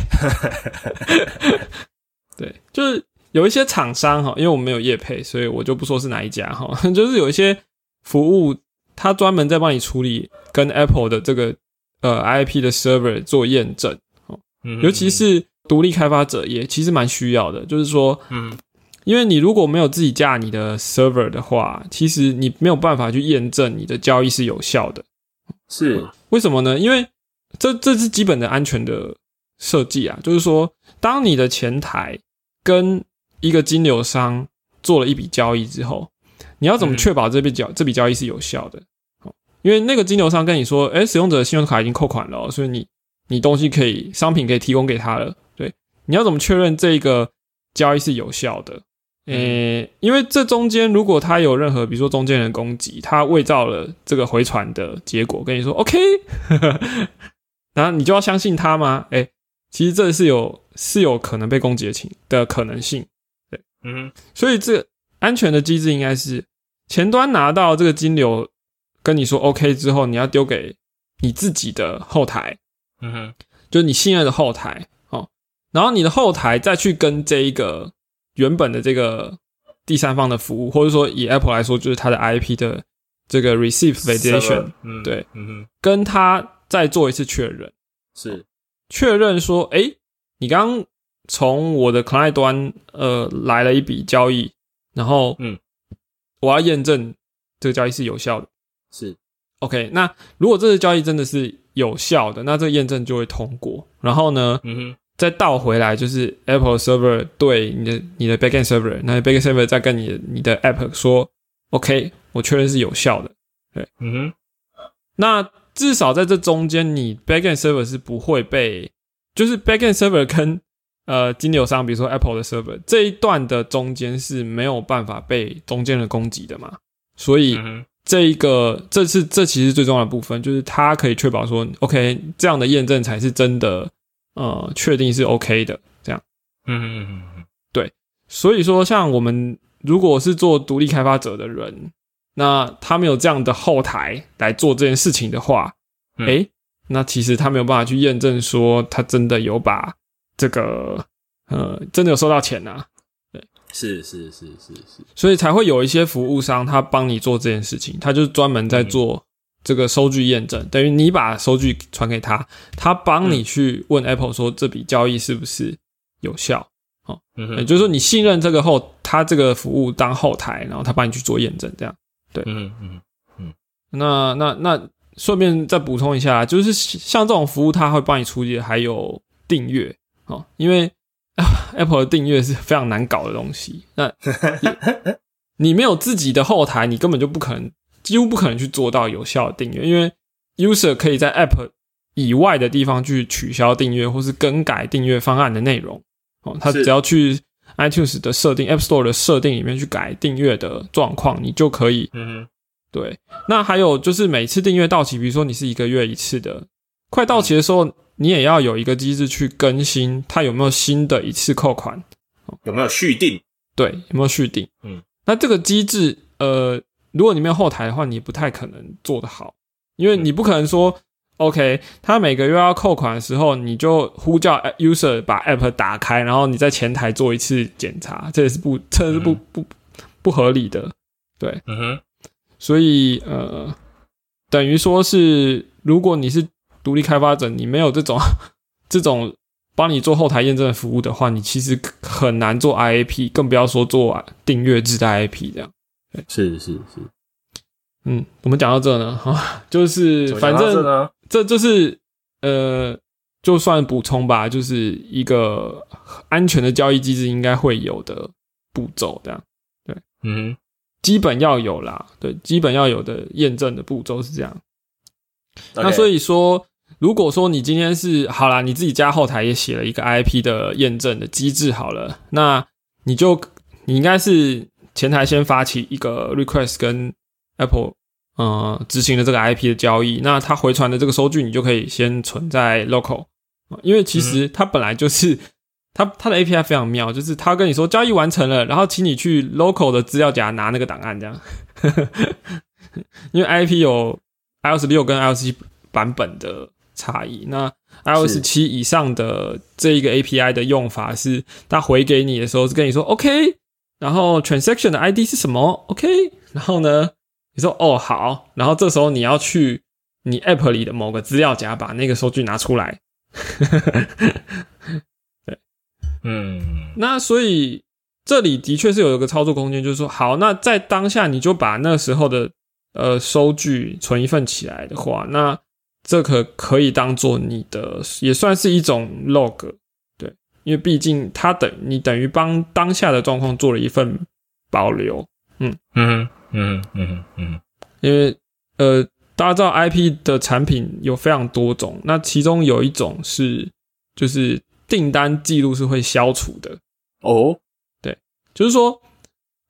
对，就是有一些厂商哈，因为我们没有业配，所以我就不说是哪一家哈。就是有一些服务，他专门在帮你处理跟 Apple 的这个。呃，IP 的 server 做验证，哦，尤其是独立开发者也其实蛮需要的。就是说，嗯，因为你如果没有自己架你的 server 的话，其实你没有办法去验证你的交易是有效的。
是
为什么呢？因为这这是基本的安全的设计啊。就是说，当你的前台跟一个金流商做了一笔交易之后，你要怎么确保这笔交这笔交易是有效的？因为那个金流商跟你说，哎，使用者的信用卡已经扣款了，所以你你东西可以商品可以提供给他了。对，你要怎么确认这个交易是有效的？诶，因为这中间如果他有任何，比如说中间人攻击，他伪造了这个回传的结果，跟你说 OK，然后你就要相信他吗？哎，其实这是有是有可能被攻击的情的可能性。对，嗯，所以这安全的机制应该是前端拿到这个金流。跟你说 OK 之后，你要丢给你自己的后台，嗯哼，就是你信任的后台哦。然后你的后台再去跟这一个原本的这个第三方的服务，或者说以 Apple 来说，就是它的 IP 的这个 Receive Validation，嗯，对，嗯哼，跟他再做一次确认，
是。
确认说，哎，你刚从我的 Client 端呃来了一笔交易，然后嗯，我要验证这个交易是有效的。
是
，OK。那如果这次交易真的是有效的，那这个验证就会通过。然后呢，嗯哼，再倒回来就是 Apple Server 对你的你的 Backend Server，那 Backend Server 再跟你你的 App 说，OK，我确认是有效的。对，嗯哼。那至少在这中间，你 Backend Server 是不会被，就是 Backend Server 跟呃金流商，比如说 Apple 的 Server 这一段的中间是没有办法被中间人攻击的嘛？所以。这一个，这是这其实最重要的部分，就是它可以确保说，OK，这样的验证才是真的，呃，确定是 OK 的，这样。嗯嗯嗯嗯，对。所以说，像我们如果是做独立开发者的人，那他没有这样的后台来做这件事情的话，诶，那其实他没有办法去验证说他真的有把这个呃真的有收到钱呐。对，
是是是是是，
所以才会有一些服务商他帮你做这件事情，他就是专门在做这个收据验证，等于你把收据传给他，他帮你去问 Apple 说这笔交易是不是有效。哦，嗯也就是说你信任这个后，他这个服务当后台，然后他帮你去做验证，这样，对，嗯嗯嗯，那那那顺便再补充一下，就是像这种服务，他会帮你处理，还有订阅，哦，因为 Apple 的订阅是非常难搞的东西，那 你没有自己的后台，你根本就不可能，几乎不可能去做到有效的订阅，因为 User 可以在 App 以外的地方去取消订阅或是更改订阅方案的内容。哦，他只要去 iTunes 的设定、App Store 的设定里面去改订阅的状况，你就可以。嗯，对。那还有就是每次订阅到期，比如说你是一个月一次的，快到期的时候，你也要有一个机制去更新它有没有新的一次扣款，
有没有续订？
对，有没有续订？嗯，那这个机制，呃，如果你没有后台的话，你不太可能做得好，因为你不可能说。OK，他每个月要扣款的时候，你就呼叫 user 把 app 打开，然后你在前台做一次检查，这也是不，这是不不不合理的。对，嗯哼。所以呃，等于说是，如果你是独立开发者，你没有这种 这种帮你做后台验证的服务的话，你其实很难做 IAP，更不要说做订阅制的 IAP 这样。
是是是。
嗯，我们讲到这呢，哈，就是反正。这就是呃，就算补充吧，就是一个安全的交易机制应该会有的步骤，这样对，嗯，基本要有啦，对，基本要有的验证的步骤是这样。那所以说，如果说你今天是好啦，你自己家后台也写了一个 IP 的验证的机制好了，那你就你应该是前台先发起一个 request 跟 Apple。呃，执行了这个 IP 的交易，那它回传的这个收据，你就可以先存在 local 因为其实它本来就是它它的 API 非常妙，就是它跟你说交易完成了，然后请你去 local 的资料夹拿那个档案，这样。因为 IP 有 iOS 六跟 iOS 七版本的差异，那 iOS 七以上的这一个 API 的用法是，它回给你的时候是跟你说 OK，然后 transaction 的 ID 是什么？OK，然后呢？你说哦好，然后这时候你要去你 App 里的某个资料夹把那个收据拿出来，对，嗯，那所以这里的确是有一个操作空间，就是说好，那在当下你就把那时候的呃收据存一份起来的话，那这可可以当做你的也算是一种 log，对，因为毕竟它等你等于帮当下的状况做了一份保留，嗯嗯。嗯嗯嗯，因为呃，大家知道 IP 的产品有非常多种，那其中有一种是就是订单记录是会消除的哦。对，就是说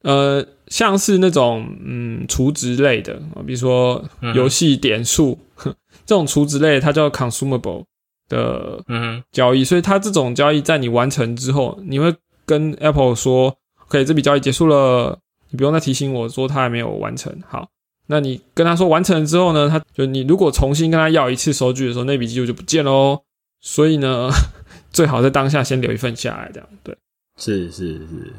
呃，像是那种嗯储值类的啊，比如说游戏点数 这种储值类，它叫 consumable 的交易，所以它这种交易在你完成之后，你会跟 Apple 说，OK，这笔交易结束了。你不用再提醒我说它还没有完成。好，那你跟他说完成了之后呢？他就你如果重新跟他要一次收据的时候，那笔记录就不见喽。所以呢，最好在当下先留一份下来，这样对。
是是是。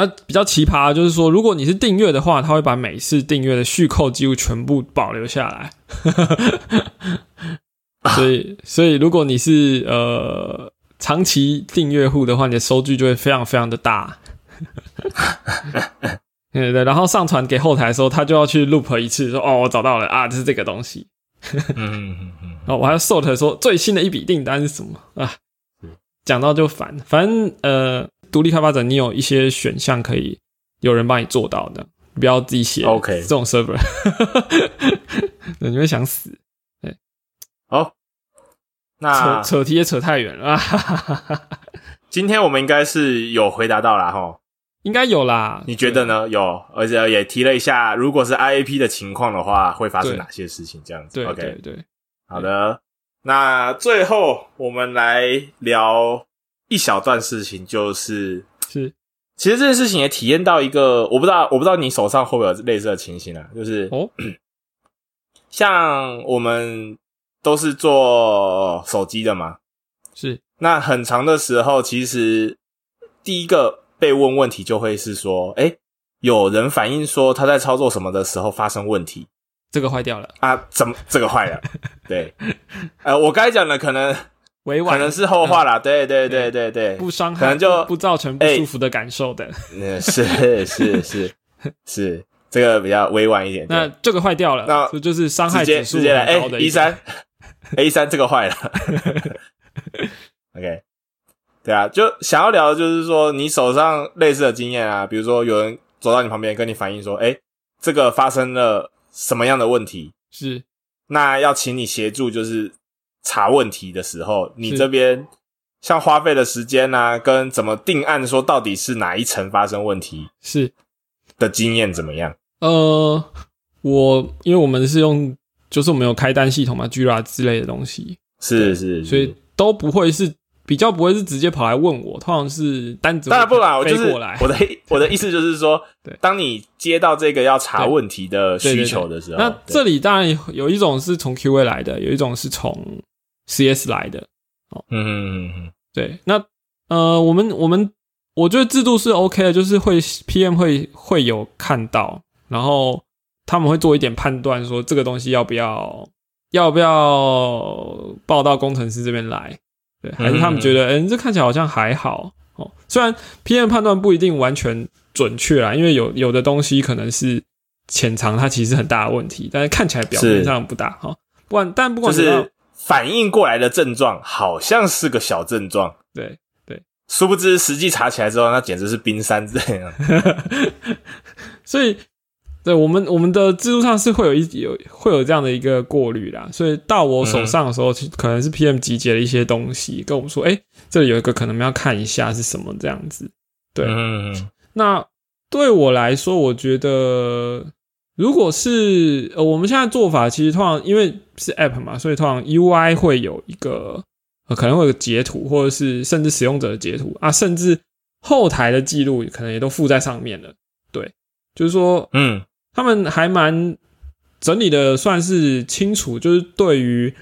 那比较奇葩就是说，如果你是订阅的话，他会把每次订阅的续扣记录全部保留下来。所以，所以如果你是呃长期订阅户的话，你的收据就会非常非常的大。对对，然后上传给后台的时候，他就要去 loop 一次，说：“哦，我找到了啊，就是这个东西。”嗯嗯嗯，然后我还要 sort 说最新的一笔订单是什么啊？讲到就烦，反正呃，独立开发者你有一些选项可以有人帮你做到的，不要自己写。
OK，
这种 server，你会想死。对，
好，
那扯扯题也扯太远了。
今天我们应该是有回答到了哈。
应该有啦，
你觉得呢？有，而且也提了一下，如果是 IAP 的情况的话，会发生哪些事情？这样子
，OK，对，
好的。那最后我们来聊一小段事情，就是
是
其实这件事情也体验到一个，我不知道，我不知道你手上会不会有类似的情形啊？就是哦，像我们都是做手机的嘛，
是
那很长的时候，其实第一个被问问题就会是说，哎，有人反映说他在操作什么的时候发生问题，
这个坏掉了
啊？怎么这个坏了？对，呃，我刚才讲的可能。
委婉
可能是后话啦，对对对对对，
不伤害，
可能就
不造成不舒服的感受的。
嗯，是是是是，这个比较委婉一点。
那这个坏掉了，
那
这就是伤害
指
数很
高的。一三，A 三这个坏了。OK，对啊，就想要聊的就是说，你手上类似的经验啊，比如说有人走到你旁边跟你反映说，哎，这个发生了什么样的问题？
是，
那要请你协助，就是。查问题的时候，你这边像花费的时间啊，跟怎么定案，说到底是哪一层发生问题，
是
的经验怎么样？
呃，我因为我们是用，就是我们有开单系统嘛，Jira 之类的东西，
是是，
所以都不会是比较不会是直接跑来问我，通常是单子
当然不啦，我
就是我
的我的意思就是说，对，当你接到这个要查问题的需求的时候，
那这里当然有一种是从 QA 来的，有一种是从 C.S 来的，
哦，嗯嗯嗯，
对，那呃，我们我们我觉得制度是 OK 的，就是会 P.M 会会有看到，然后他们会做一点判断，说这个东西要不要要不要报到工程师这边来，对，还是他们觉得，嗯，这看起来好像还好。哦。虽然 P.M 判断不一定完全准确啦，因为有有的东西可能是潜藏它其实很大的问题，但是看起来表面上不大哈。不管但不管
反应过来的症状好像是个小症状，
对对，
殊不知实际查起来之后，那简直是冰山这样。
所以，对我们我们的制度上是会有一有会有这样的一个过滤啦。所以到我手上的时候，可能是 PM 集结了一些东西，跟我们说，哎，这里有一个可能要看一下是什么这样子。对，那对我来说，我觉得。如果是呃，我们现在做法其实通常因为是 App 嘛，所以通常 UI 会有一个呃，可能会有个截图，或者是甚至使用者的截图啊，甚至后台的记录可能也都附在上面了。对，就是说，
嗯，
他们还蛮整理的，算是清楚。就是对于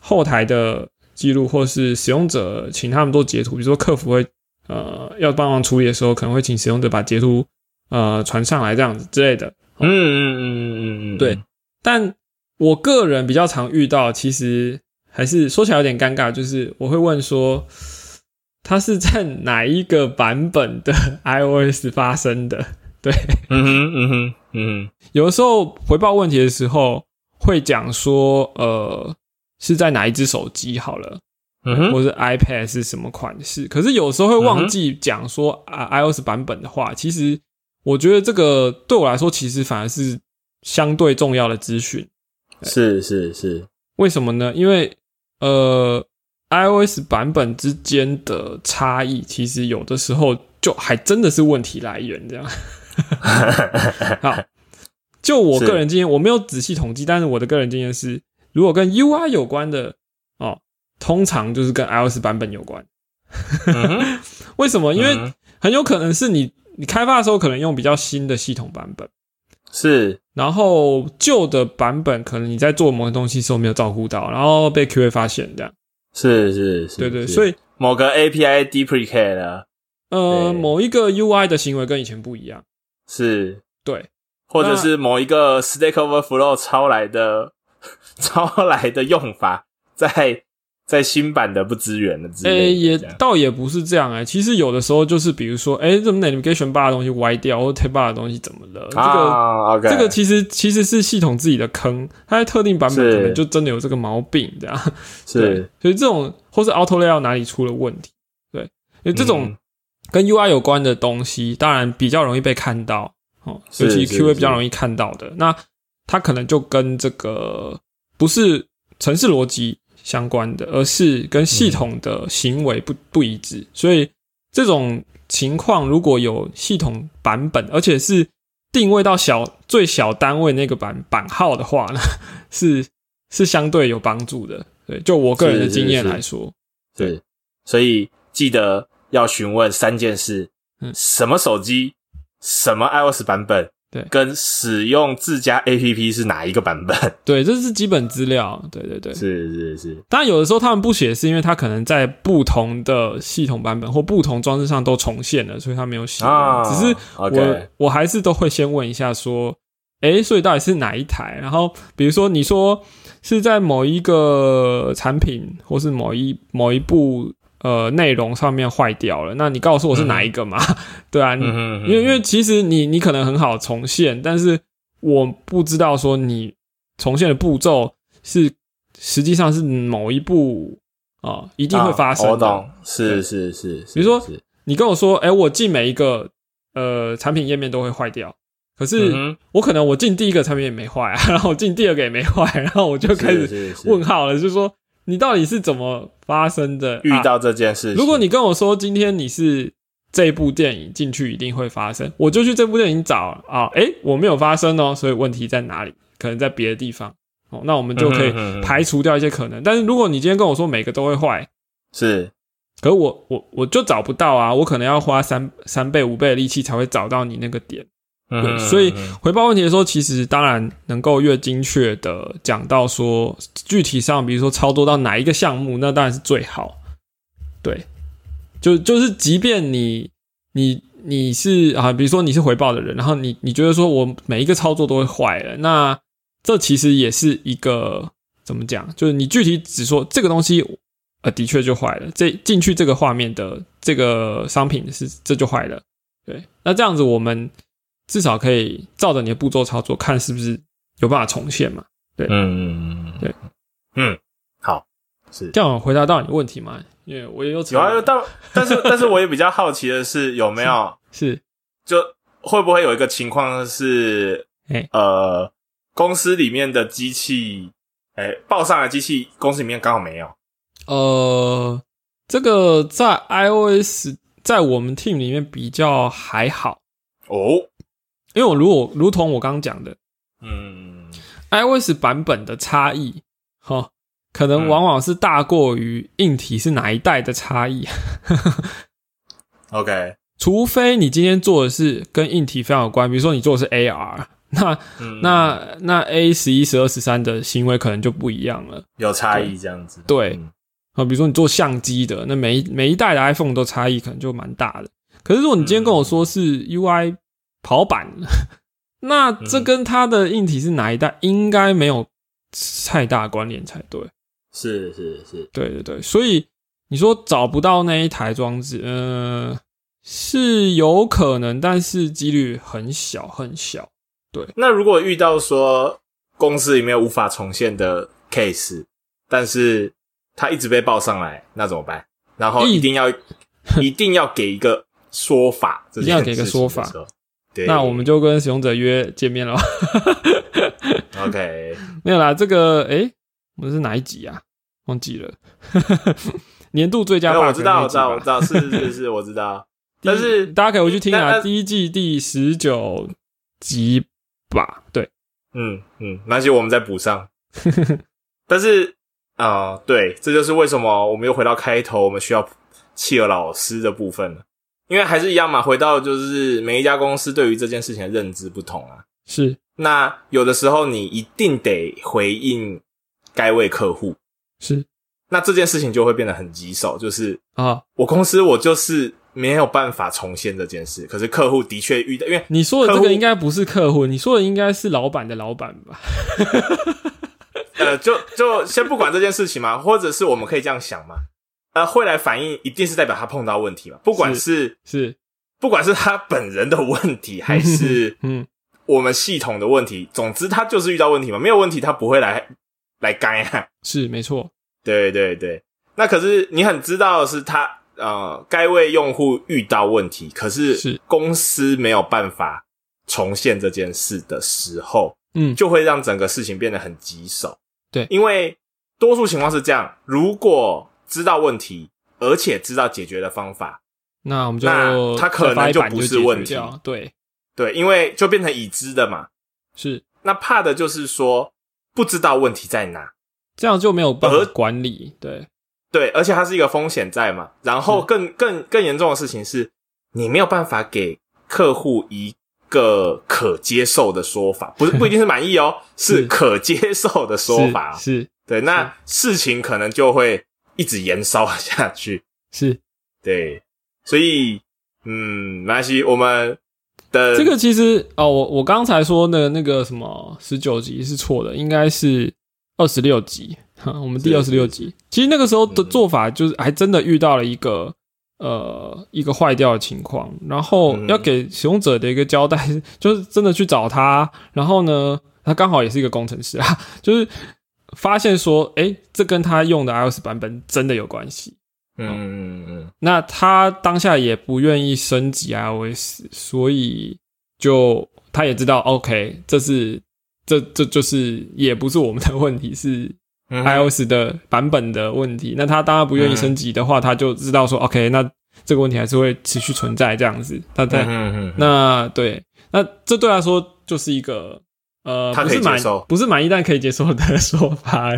后台的记录，或是使用者请他们做截图，比如说客服会呃要帮忙处理的时候，可能会请使用者把截图呃传上来这样子之类的。
嗯嗯嗯嗯嗯嗯，
对，但我个人比较常遇到，其实还是说起来有点尴尬，就是我会问说，它是在哪一个版本的 iOS 发生的？对，
嗯哼嗯哼嗯哼，
有的时候回报问题的时候会讲说，呃，是在哪一只手机好了，
嗯哼，
或是 iPad 是什么款式？可是有时候会忘记讲说啊 iOS 版本的话，其实。我觉得这个对我来说，其实反而是相对重要的资讯。
是是是，
为什么呢？因为呃，iOS 版本之间的差异，其实有的时候就还真的是问题来源。这样，好，就我个人经验，我没有仔细统计，但是我的个人经验是，如果跟 UI 有关的哦，通常就是跟 iOS 版本有关。为什么？因为很有可能是你。你开发的时候可能用比较新的系统版本，
是，
然后旧的版本可能你在做某些东西时候没有照顾到，然后被 QA 发现这样，
是是是，
对对，所以
某个 API deprecate 了，
呃，某一个 UI 的行为跟以前不一样，
是，
对，
或者是某一个 Stack Overflow 抄来的 抄来的用法在。在新版的不支援的，哎，
也倒也不是这样哎。其实有的时候就是，比如说，哎，怎么 navigation bar 的东西歪掉，或 tab bar 的东西怎么了？
这
个这个其实其实是系统自己的坑，它在特定版本可能就真的有这个毛病，这样
是。
所以这种或是 auto layout 哪里出了问题？对，因为这种跟 UI 有关的东西，当然比较容易被看到哦，尤其 QA 比较容易看到的，那它可能就跟这个不是城市逻辑。相关的，而是跟系统的行为不不一致，所以这种情况如果有系统版本，而且是定位到小最小单位那个版版号的话呢，是是相对有帮助的。对，就我个人的经验来说，
对，所以记得要询问三件事：嗯，什么手机，什么 iOS 版本。
对，
跟使用自家 A P P 是哪一个版本？
对，这是基本资料。对对对，
是是是。
当然，有的时候他们不写，是因为他可能在不同的系统版本或不同装置上都重现了，所以他没有写。只是我我还是都会先问一下，说，哎，所以到底是哪一台？然后，比如说你说是在某一个产品或是某一某一部。呃，内容上面坏掉了，那你告诉我是哪一个嘛？对啊，因为因为其实你你可能很好重现，但是我不知道说你重现的步骤是实际上是某一步啊，一定会发生
的。是是是，
比如说你跟我说，哎，我进每一个呃产品页面都会坏掉，可是我可能我进第一个产品也没坏啊，然后进第二个也没坏，然后我就开始问号了，就是说。你到底是怎么发生的？
遇到这件事？
如果你跟我说今天你是这部电影进去一定会发生，我就去这部电影找啊，诶，我没有发生哦，所以问题在哪里？可能在别的地方哦，那我们就可以排除掉一些可能。但是如果你今天跟我说每个都会坏，
是，
可是我我我就找不到啊，我可能要花三三倍五倍的力气才会找到你那个点。对，所以回报问题的时候，其实当然能够越精确的讲到说具体上，比如说操作到哪一个项目，那当然是最好。对，就就是即便你你你是啊，比如说你是回报的人，然后你你觉得说我每一个操作都会坏了，那这其实也是一个怎么讲？就是你具体只说这个东西呃的确就坏了，这进去这个画面的这个商品是这就坏了。对，那这样子我们。至少可以照着你的步骤操作，看是不是有办法重现嘛？对，嗯嗯嗯，对，
嗯，好，是
这样回答到你的问题吗？因为我也有
有啊，但但是 但是我也比较好奇的是，有没有
是
就会不会有一个情况是，呃，公司里面的机器，哎，报上来机器，公司里面刚好没有。
呃，这个在 iOS 在我们 team 里面比较还好
哦。
因为我如果如同我刚刚讲的，嗯，iOS 版本的差异，哈，可能往往是大过于硬体是哪一代的差异。
OK，
除非你今天做的是跟硬体非常有关，比如说你做的是 AR，那那那 A 十一、十二、十三的行为可能就不一样了，
有差异这样子。
对，啊，比如说你做相机的，那每每一代的 iPhone 都差异可能就蛮大的。可是如果你今天跟我说是 UI。跑板，那这跟它的硬体是哪一代应该没有太大关联才对。
是是是，
对对对，所以你说找不到那一台装置，呃，是有可能，但是几率很小很小。对，
那如果遇到说公司里面无法重现的 case，但是它一直被报上来，那怎么办？然后一定要 一定要给一个说法，
一定要给个说法。那我们就跟使用者约见面了。
OK，
没有啦，这个哎，我们是哪一集啊？忘记了。年度最佳，
我知道，我知道，我知道，是是是，我知道。但是
大家可以回去听啊，第一季第十九集吧。对，
嗯嗯，那就我们再补上。但是啊，对，这就是为什么我们又回到开头，我们需要企鹅老师的部分了。因为还是一样嘛，回到就是每一家公司对于这件事情的认知不同啊。
是，
那有的时候你一定得回应该位客户。
是，
那这件事情就会变得很棘手，就是
啊，
我公司我就是没有办法重现这件事，可是客户的确遇到，因为
你说的这个应该不是客户，你说的应该是老板的老板吧？
呃，就就先不管这件事情嘛，或者是我们可以这样想嘛。呃，会来反映，一定是代表他碰到问题嘛？不管是
是，
不管是他本人的问题，还是嗯，我们系统的问题，总之他就是遇到问题嘛。没有问题，他不会来来干啊。
是没错，
对对对。那可是你很知道是他呃，该位用户遇到问题，可是
是
公司没有办法重现这件事的时候，
嗯，
就会让整个事情变得很棘手。
对，
因为多数情况是这样，如果知道问题，而且知道解决的方法，
那我们就
他可能就不是问题。
对。
对，因为就变成已知的嘛。
是，
那怕的就是说不知道问题在哪，
这样就没有办法管理。对。
对，而且它是一个风险在嘛。然后更更更严重的事情是，你没有办法给客户一个可接受的说法，不是 不一定是满意哦，是可接受的说法，
是
对，那事情可能就会一直延烧下去，
是。
对，所以嗯，没关系，我们的
这个其实哦，我我刚才说的那个什么十九集是错的，应该是二十六集，我们第二十六集，其实那个时候的做法就是还真的遇到了一个。呃，一个坏掉的情况，然后要给使用者的一个交代，就是真的去找他，然后呢，他刚好也是一个工程师啊，就是发现说，哎，这跟他用的 iOS 版本真的有关系。
嗯嗯嗯。
那他当下也不愿意升级 iOS，所以就他也知道，OK，这是这这就是也不是我们的问题，是。iOS 的版本的问题，那他当然不愿意升级的话，他就知道说，OK，那这个问题还是会持续存在这样子。他在那对，那这对他说就是一个呃，
他可以接受，
不是满意但可以接受的 说法。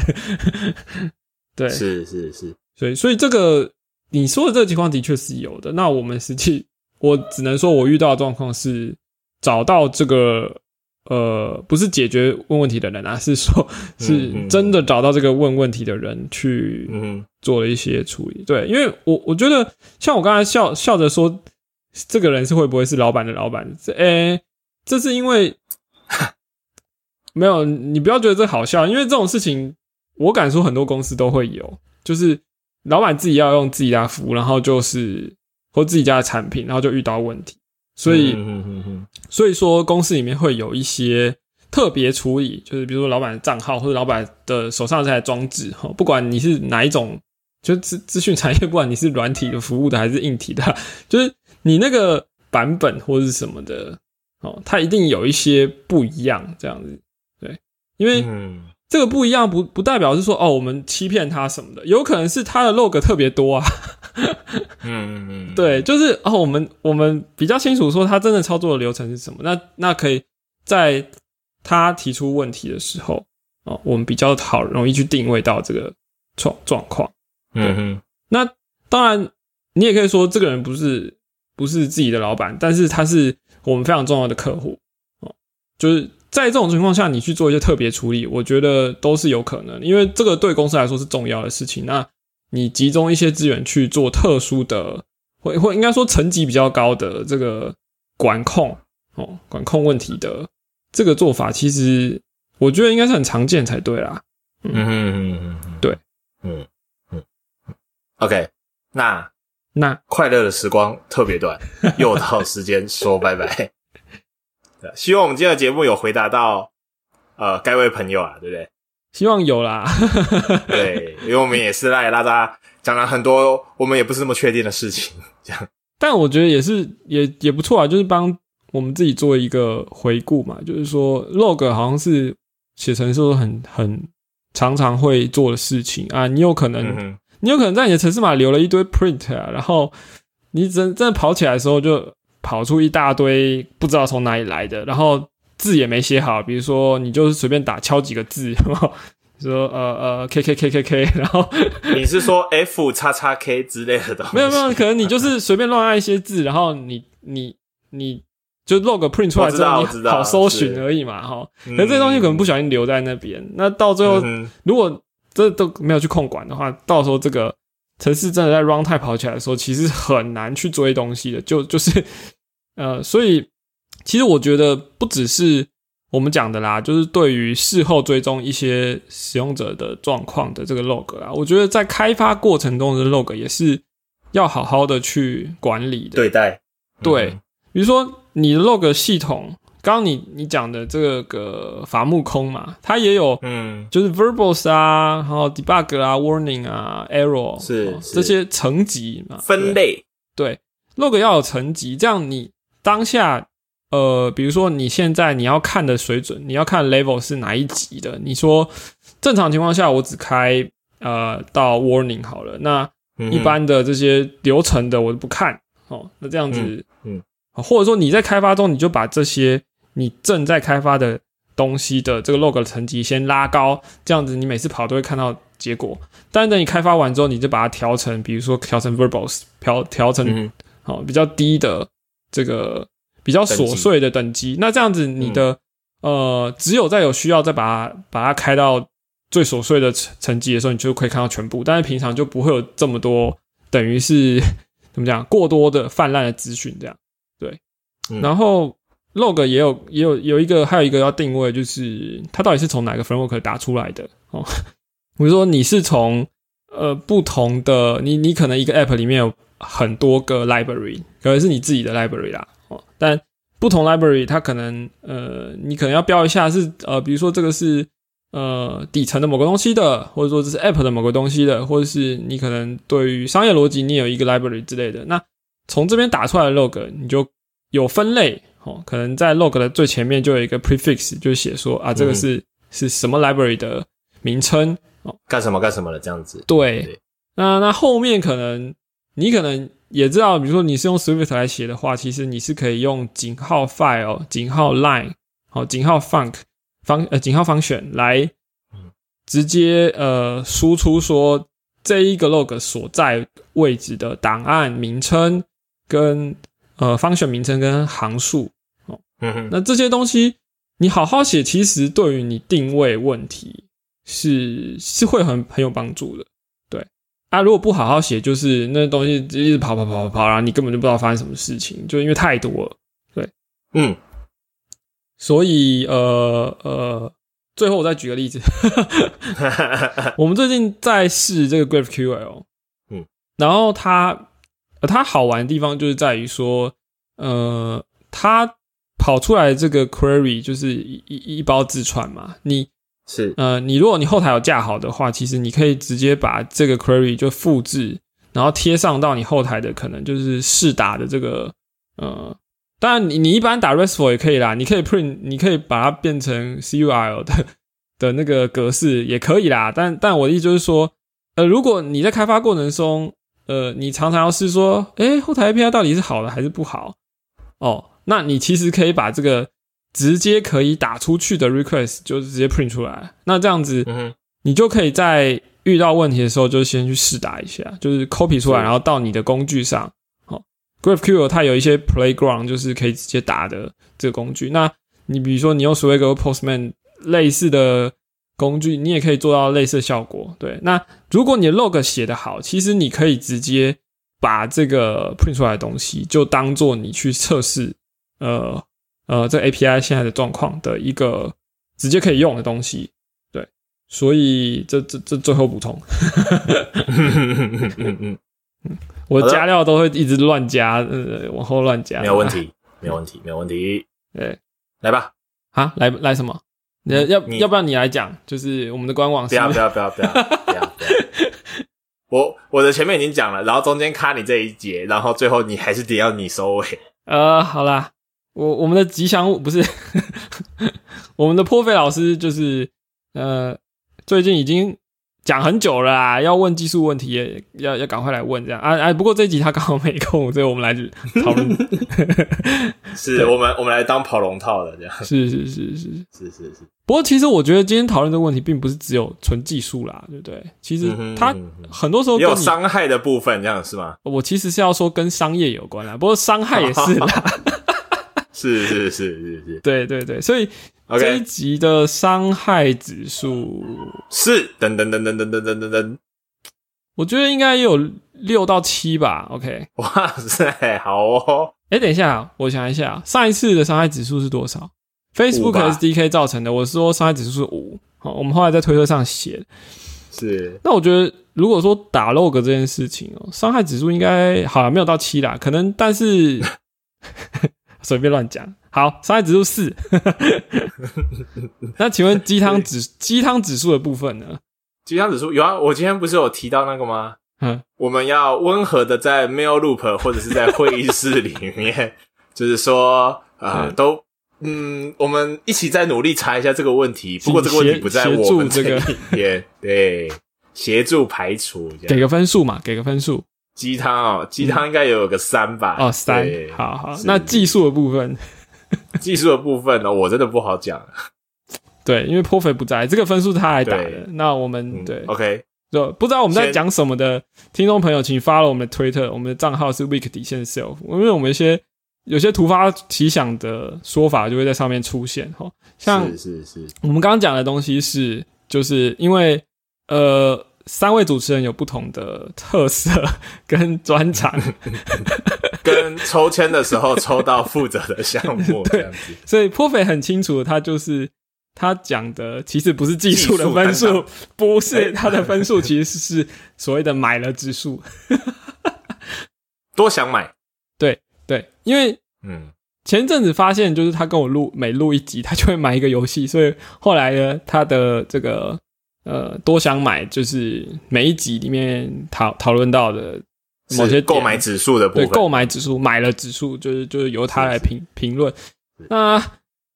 对，
是是是，
所以所以这个你说的这个情况的确是有的。那我们实际我只能说我遇到的状况是找到这个。呃，不是解决问问题的人啊，是说，是真的找到这个问问题的人去做了一些处理。对，因为我我觉得，像我刚才笑笑着说，这个人是会不会是老板的老板？这，哎，这是因为没有你不要觉得这好笑，因为这种事情，我敢说很多公司都会有，就是老板自己要用自己家服务，然后就是或自己家的产品，然后就遇到问题。所以，所以说公司里面会有一些特别处理，就是比如说老板的账号或者老板的手上这台装置，哈，不管你是哪一种，就资资讯产业，不管你是软体的服务的还是硬体的，就是你那个版本或者是什么的，哦，它一定有一些不一样，这样子，对，因为这个不一样不不代表是说哦，我们欺骗他什么的，有可能是他的 log 特别多啊。嗯嗯嗯，对，就是哦，我们我们比较清楚说他真的操作的流程是什么，那那可以在他提出问题的时候哦，我们比较好容易去定位到这个状状况。嗯哼，那当然你也可以说这个人不是不是自己的老板，但是他是我们非常重要的客户哦，就是在这种情况下，你去做一些特别处理，我觉得都是有可能，因为这个对公司来说是重要的事情。那你集中一些资源去做特殊的，或或应该说层级比较高的这个管控哦，管控问题的这个做法，其实我觉得应该是很常见才对啦。嗯嗯嗯嗯，对，嗯
嗯，OK，那
那
快乐的时光特别短，又到时间说拜拜。希望我们今天的节目有回答到呃该位朋友啊，对不对？
希望有啦，
对，因为我们也是来大家讲了很多我们也不是那么确定的事情，这样。
但我觉得也是也也不错啊，就是帮我们自己做一个回顾嘛。就是说，log 好像是写程式很很常常会做的事情啊。你有可能，你有可能在你的城市码留了一堆 print 啊，然后你真真的跑起来的时候，就跑出一大堆不知道从哪里来的，然后。字也没写好，比如说你就是随便打敲几个字，说呃呃 k k k k k，然后
你是说 f 叉叉 k 之类的东西？
没有没有，可能你就是随便乱按一些字，然后你你你就 log print 出来之后，你好搜寻而已嘛，哈。可这些东西可能不小心留在那边，那到最后如果这都没有去控管的话，到时候这个城市真的在 runtime 跑起来的时候，其实很难去追东西的，就就是呃，所以。其实我觉得不只是我们讲的啦，就是对于事后追踪一些使用者的状况的这个 log 啊，我觉得在开发过程中的 log 也是要好好的去管理的
对待。
对，比如说你的 log 系统，刚刚你你讲的这个伐木空嘛，它也有嗯，就是 verbals 啊，然后 debug 啊，warning 啊，error
是
这些层级嘛，
分类
对 log 要有层级，这样你当下。呃，比如说你现在你要看的水准，你要看 level 是哪一级的？你说正常情况下我只开呃到 warning 好了，那一般的这些流程的我都不看哦。那这样子，嗯，或者说你在开发中你就把这些你正在开发的东西的这个 log 的层级先拉高，这样子你每次跑都会看到结果。但等你开发完之后，你就把它调成，比如说调成 verbals，调调成好比较低的这个比较琐碎的等级。那这样子，你的呃，只有在有需要再把它把它开到最琐碎的层层级的时候，你就可以看到全部。但是平常就不会有这么多，等于是 怎么讲，过多的泛滥的资讯这样。对，然后 log 也有也有有一个还有一个要定位，就是它到底是从哪个 framework 打出来的哦。比如说你是从呃不同的，你你可能一个 app 里面有很多个 library，可能是你自己的 library 啦哦，但不同 library，它可能呃，你可能要标一下是呃，比如说这个是呃底层的某个东西的，或者说这是 app 的某个东西的，或者是你可能对于商业逻辑你有一个 library 之类的。那从这边打出来的 log，你就有分类哦，可能在 log 的最前面就有一个 prefix，就写说啊，这个是是什么 library 的名称哦，
干什么干什么的这样子。
对，那那后面可能你可能。也知道，比如说你是用 Swift 来写的话，其实你是可以用井号 file、井号 line、好井号 func 方呃井号方选来直接呃输出说这一个 log 所在位置的档案名称跟呃方选名称跟行数哦，那这些东西你好好写，其实对于你定位问题是是会很很有帮助的。对。啊如果不好好写，就是那东西一直跑跑跑跑跑，然后你根本就不知道发生什么事情，就因为太多了。对，
嗯，
所以呃呃，最后我再举个例子，我们最近在试这个 GraphQL，嗯，然后它它好玩的地方就是在于说，呃，它跑出来这个 query 就是一一包自串嘛，你。
是，
呃，你如果你后台有架好的话，其实你可以直接把这个 query 就复制，然后贴上到你后台的可能就是试打的这个，呃，当然你你一般打 RESTful 也可以啦，你可以 print，你可以把它变成 CUL 的的那个格式也可以啦。但但我的意思就是说，呃，如果你在开发过程中，呃，你常常要是说，哎，后台 API 到底是好的还是不好？哦，那你其实可以把这个。直接可以打出去的 request 就直接 print 出来，那这样子，你就可以在遇到问题的时候就先去试打一下，就是 copy 出来，然后到你的工具上。好，GraphQL 它有一些 playground，就是可以直接打的这个工具。那你比如说你用 Swagger Postman 类似的工具，你也可以做到类似的效果。对，那如果你的 log 写的好，其实你可以直接把这个 print 出来的东西，就当做你去测试，呃。呃，这 API 现在的状况的一个直接可以用的东西，对，所以这这这最后补充，我加料都会一直乱加，呃，往后乱加，
没有问题，没有问题，没有问题，
对，
来吧，
啊，来来什么？要要要不要你来讲？就是我们的官网，
不要不要不要不要不要不要，我我的前面已经讲了，然后中间卡你这一节，然后最后你还是得要你收尾，
呃，好啦。我我们的吉祥物不是 我们的破费老师，就是呃，最近已经讲很久了啊，要问技术问题，要要赶快来问这样啊啊！不过这集他刚好没空，所以我们来讨论。
是我们我们来当跑龙套的这样。
是是是是
是是是。
不过其实我觉得今天讨论这个问题，并不是只有纯技术啦，对不对？其实它很多时候
有伤害的部分，这样是吗？
我其实是要说跟商业有关啦，不过伤害也是啦。
是是是是是，
对对对，所以这一集的伤害指数
是噔噔噔噔噔噔噔噔噔，
我觉得应该有六到七吧。OK，
哇塞，好哦。
哎，等一下，我想一下，上一次的伤害指数是多少？Facebook SDK 造成的，我是说伤害指数是五。好，我们后来在推特上写，
是。
那我觉得，如果说打 log 这件事情哦，伤害指数应该好像没有到七啦，可能，但是。随便乱讲，好，伤害指数四。那请问鸡汤指鸡汤指数的部分呢？
鸡汤指数有啊，我今天不是有提到那个吗？嗯，我们要温和的在 mail loop 或者是在会议室里面，就是说啊，都嗯，我们一起在努力查一下这个问题。不过这个问题不在我们这个边，对，协助排除，
给个分数嘛，给个分数。
鸡汤哦，鸡汤应该有个三吧？
哦，三，好好。那技术的部分，
技术的部分呢，我真的不好讲。
对，因为泼肥不在，这个分数他来打的。那我们对
，OK。
就不知道我们在讲什么的听众朋友，请发了我们的推特，我们的账号是 week 底线 self，因为我们一些有些突发奇想的说法就会在上面出现哈。像
是是是，
我们刚刚讲的东西是，就是因为呃，三位主持人有不同的特色跟专长，
跟抽签的时候抽到负责的项目 这样子，
所以颇肥很清楚，他就是。他讲的其实不是技术的分数，不是他的分数，其实是所谓的买了指数。
多想买，
对对，因为嗯，前阵子发现就是他跟我录每录一集，他就会买一个游戏，所以后来呢，他的这个呃多想买，就是每一集里面讨讨论到的某些
购买指数的部分，
购买指数买了指数，就是就是由他来评评论那。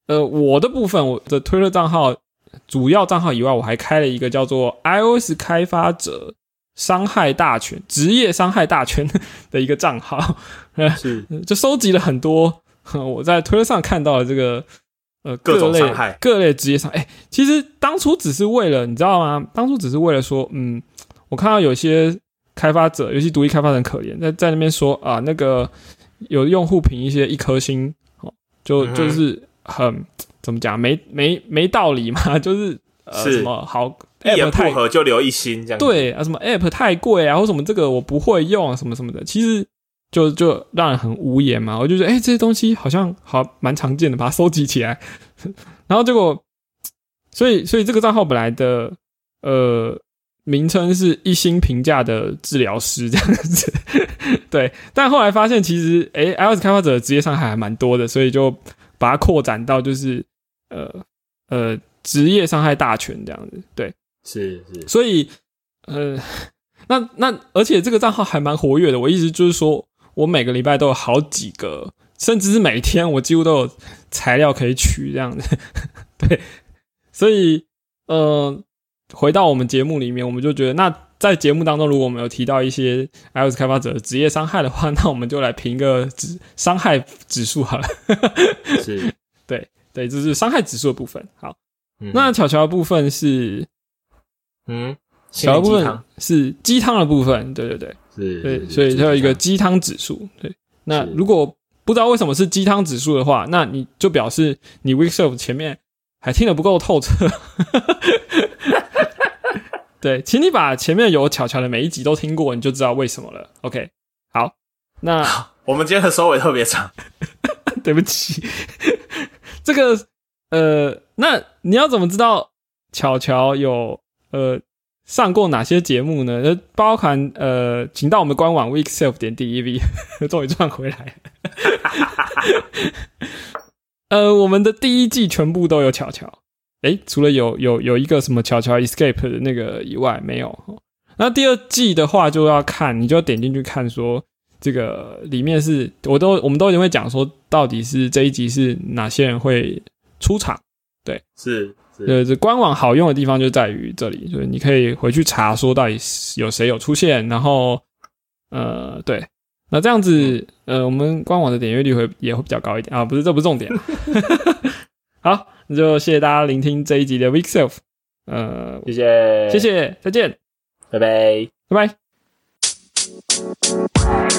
呃，我的部分，我的推特账号主要账号以外，我还开了一个叫做 iOS 开发者伤害大全职业伤害大全的一个账号，
是。
就收集了很多我在推特上看到的这个呃
各种
伤害各类职业伤。哎，其实当初只是为了你知道吗？当初只是为了说，嗯，我看到有些开发者，尤其独立开发人可怜，在在那边说啊，那个有用户评一些一颗星，哦，就就是。很怎么讲？没没没道理嘛？就是呃，什么好
一言不合就留一星这样？
对啊，什么 app 太贵啊，或什么这个我不会用啊，什么什么的，其实就就让人很无言嘛。我就觉得，哎，这些东西好像好蛮常见的，把它收集起来。然后结果，所以所以这个账号本来的呃名称是一星评价的治疗师这样子，对。但后来发现，其实哎，iOS 开发者职业伤害还蛮多的，所以就。把它扩展到就是呃呃职业伤害大全这样子，对，
是是，
所以呃 那那而且这个账号还蛮活跃的，我一直就是说我每个礼拜都有好几个，甚至是每天我几乎都有材料可以取这样子，对，所以呃回到我们节目里面，我们就觉得那。在节目当中，如果我们有提到一些 iOS 开发者的职业伤害的话，那我们就来评个指伤害指数好了。
是，
对对，这是伤害指数的部分。好，那巧巧的部分是，
嗯，
巧巧部分是鸡汤的部分。对对对，
是，
对，所以它有一个鸡汤指数。对，那如果不知道为什么是鸡汤指数的话，那你就表示你 Weekself 前面还听得不够透彻。对，请你把前面有巧巧的每一集都听过，你就知道为什么了。OK，好，那
我们今天的收尾特别长，
对不起。这个呃，那你要怎么知道巧巧有呃上过哪些节目呢？包含呃，请到我们官网 weekself 点 dev，终于赚回来。呃，我们的第一季全部都有巧巧。哎，除了有有有一个什么巧巧 escape 的那个以外，没有。那第二季的话，就要看，你就要点进去看，说这个里面是，我都我们都已经会讲说，到底是这一集是哪些人会出场？对，
是，
呃，这官网好用的地方就在于这里，就是你可以回去查说到底有谁有出现，然后呃，对，那这样子，呃，我们官网的点阅率会也会比较高一点啊，不是，这不是重点。好。那就谢谢大家聆听这一集的 Week Self，呃，
谢谢，
谢谢，再见，
拜拜，
拜拜。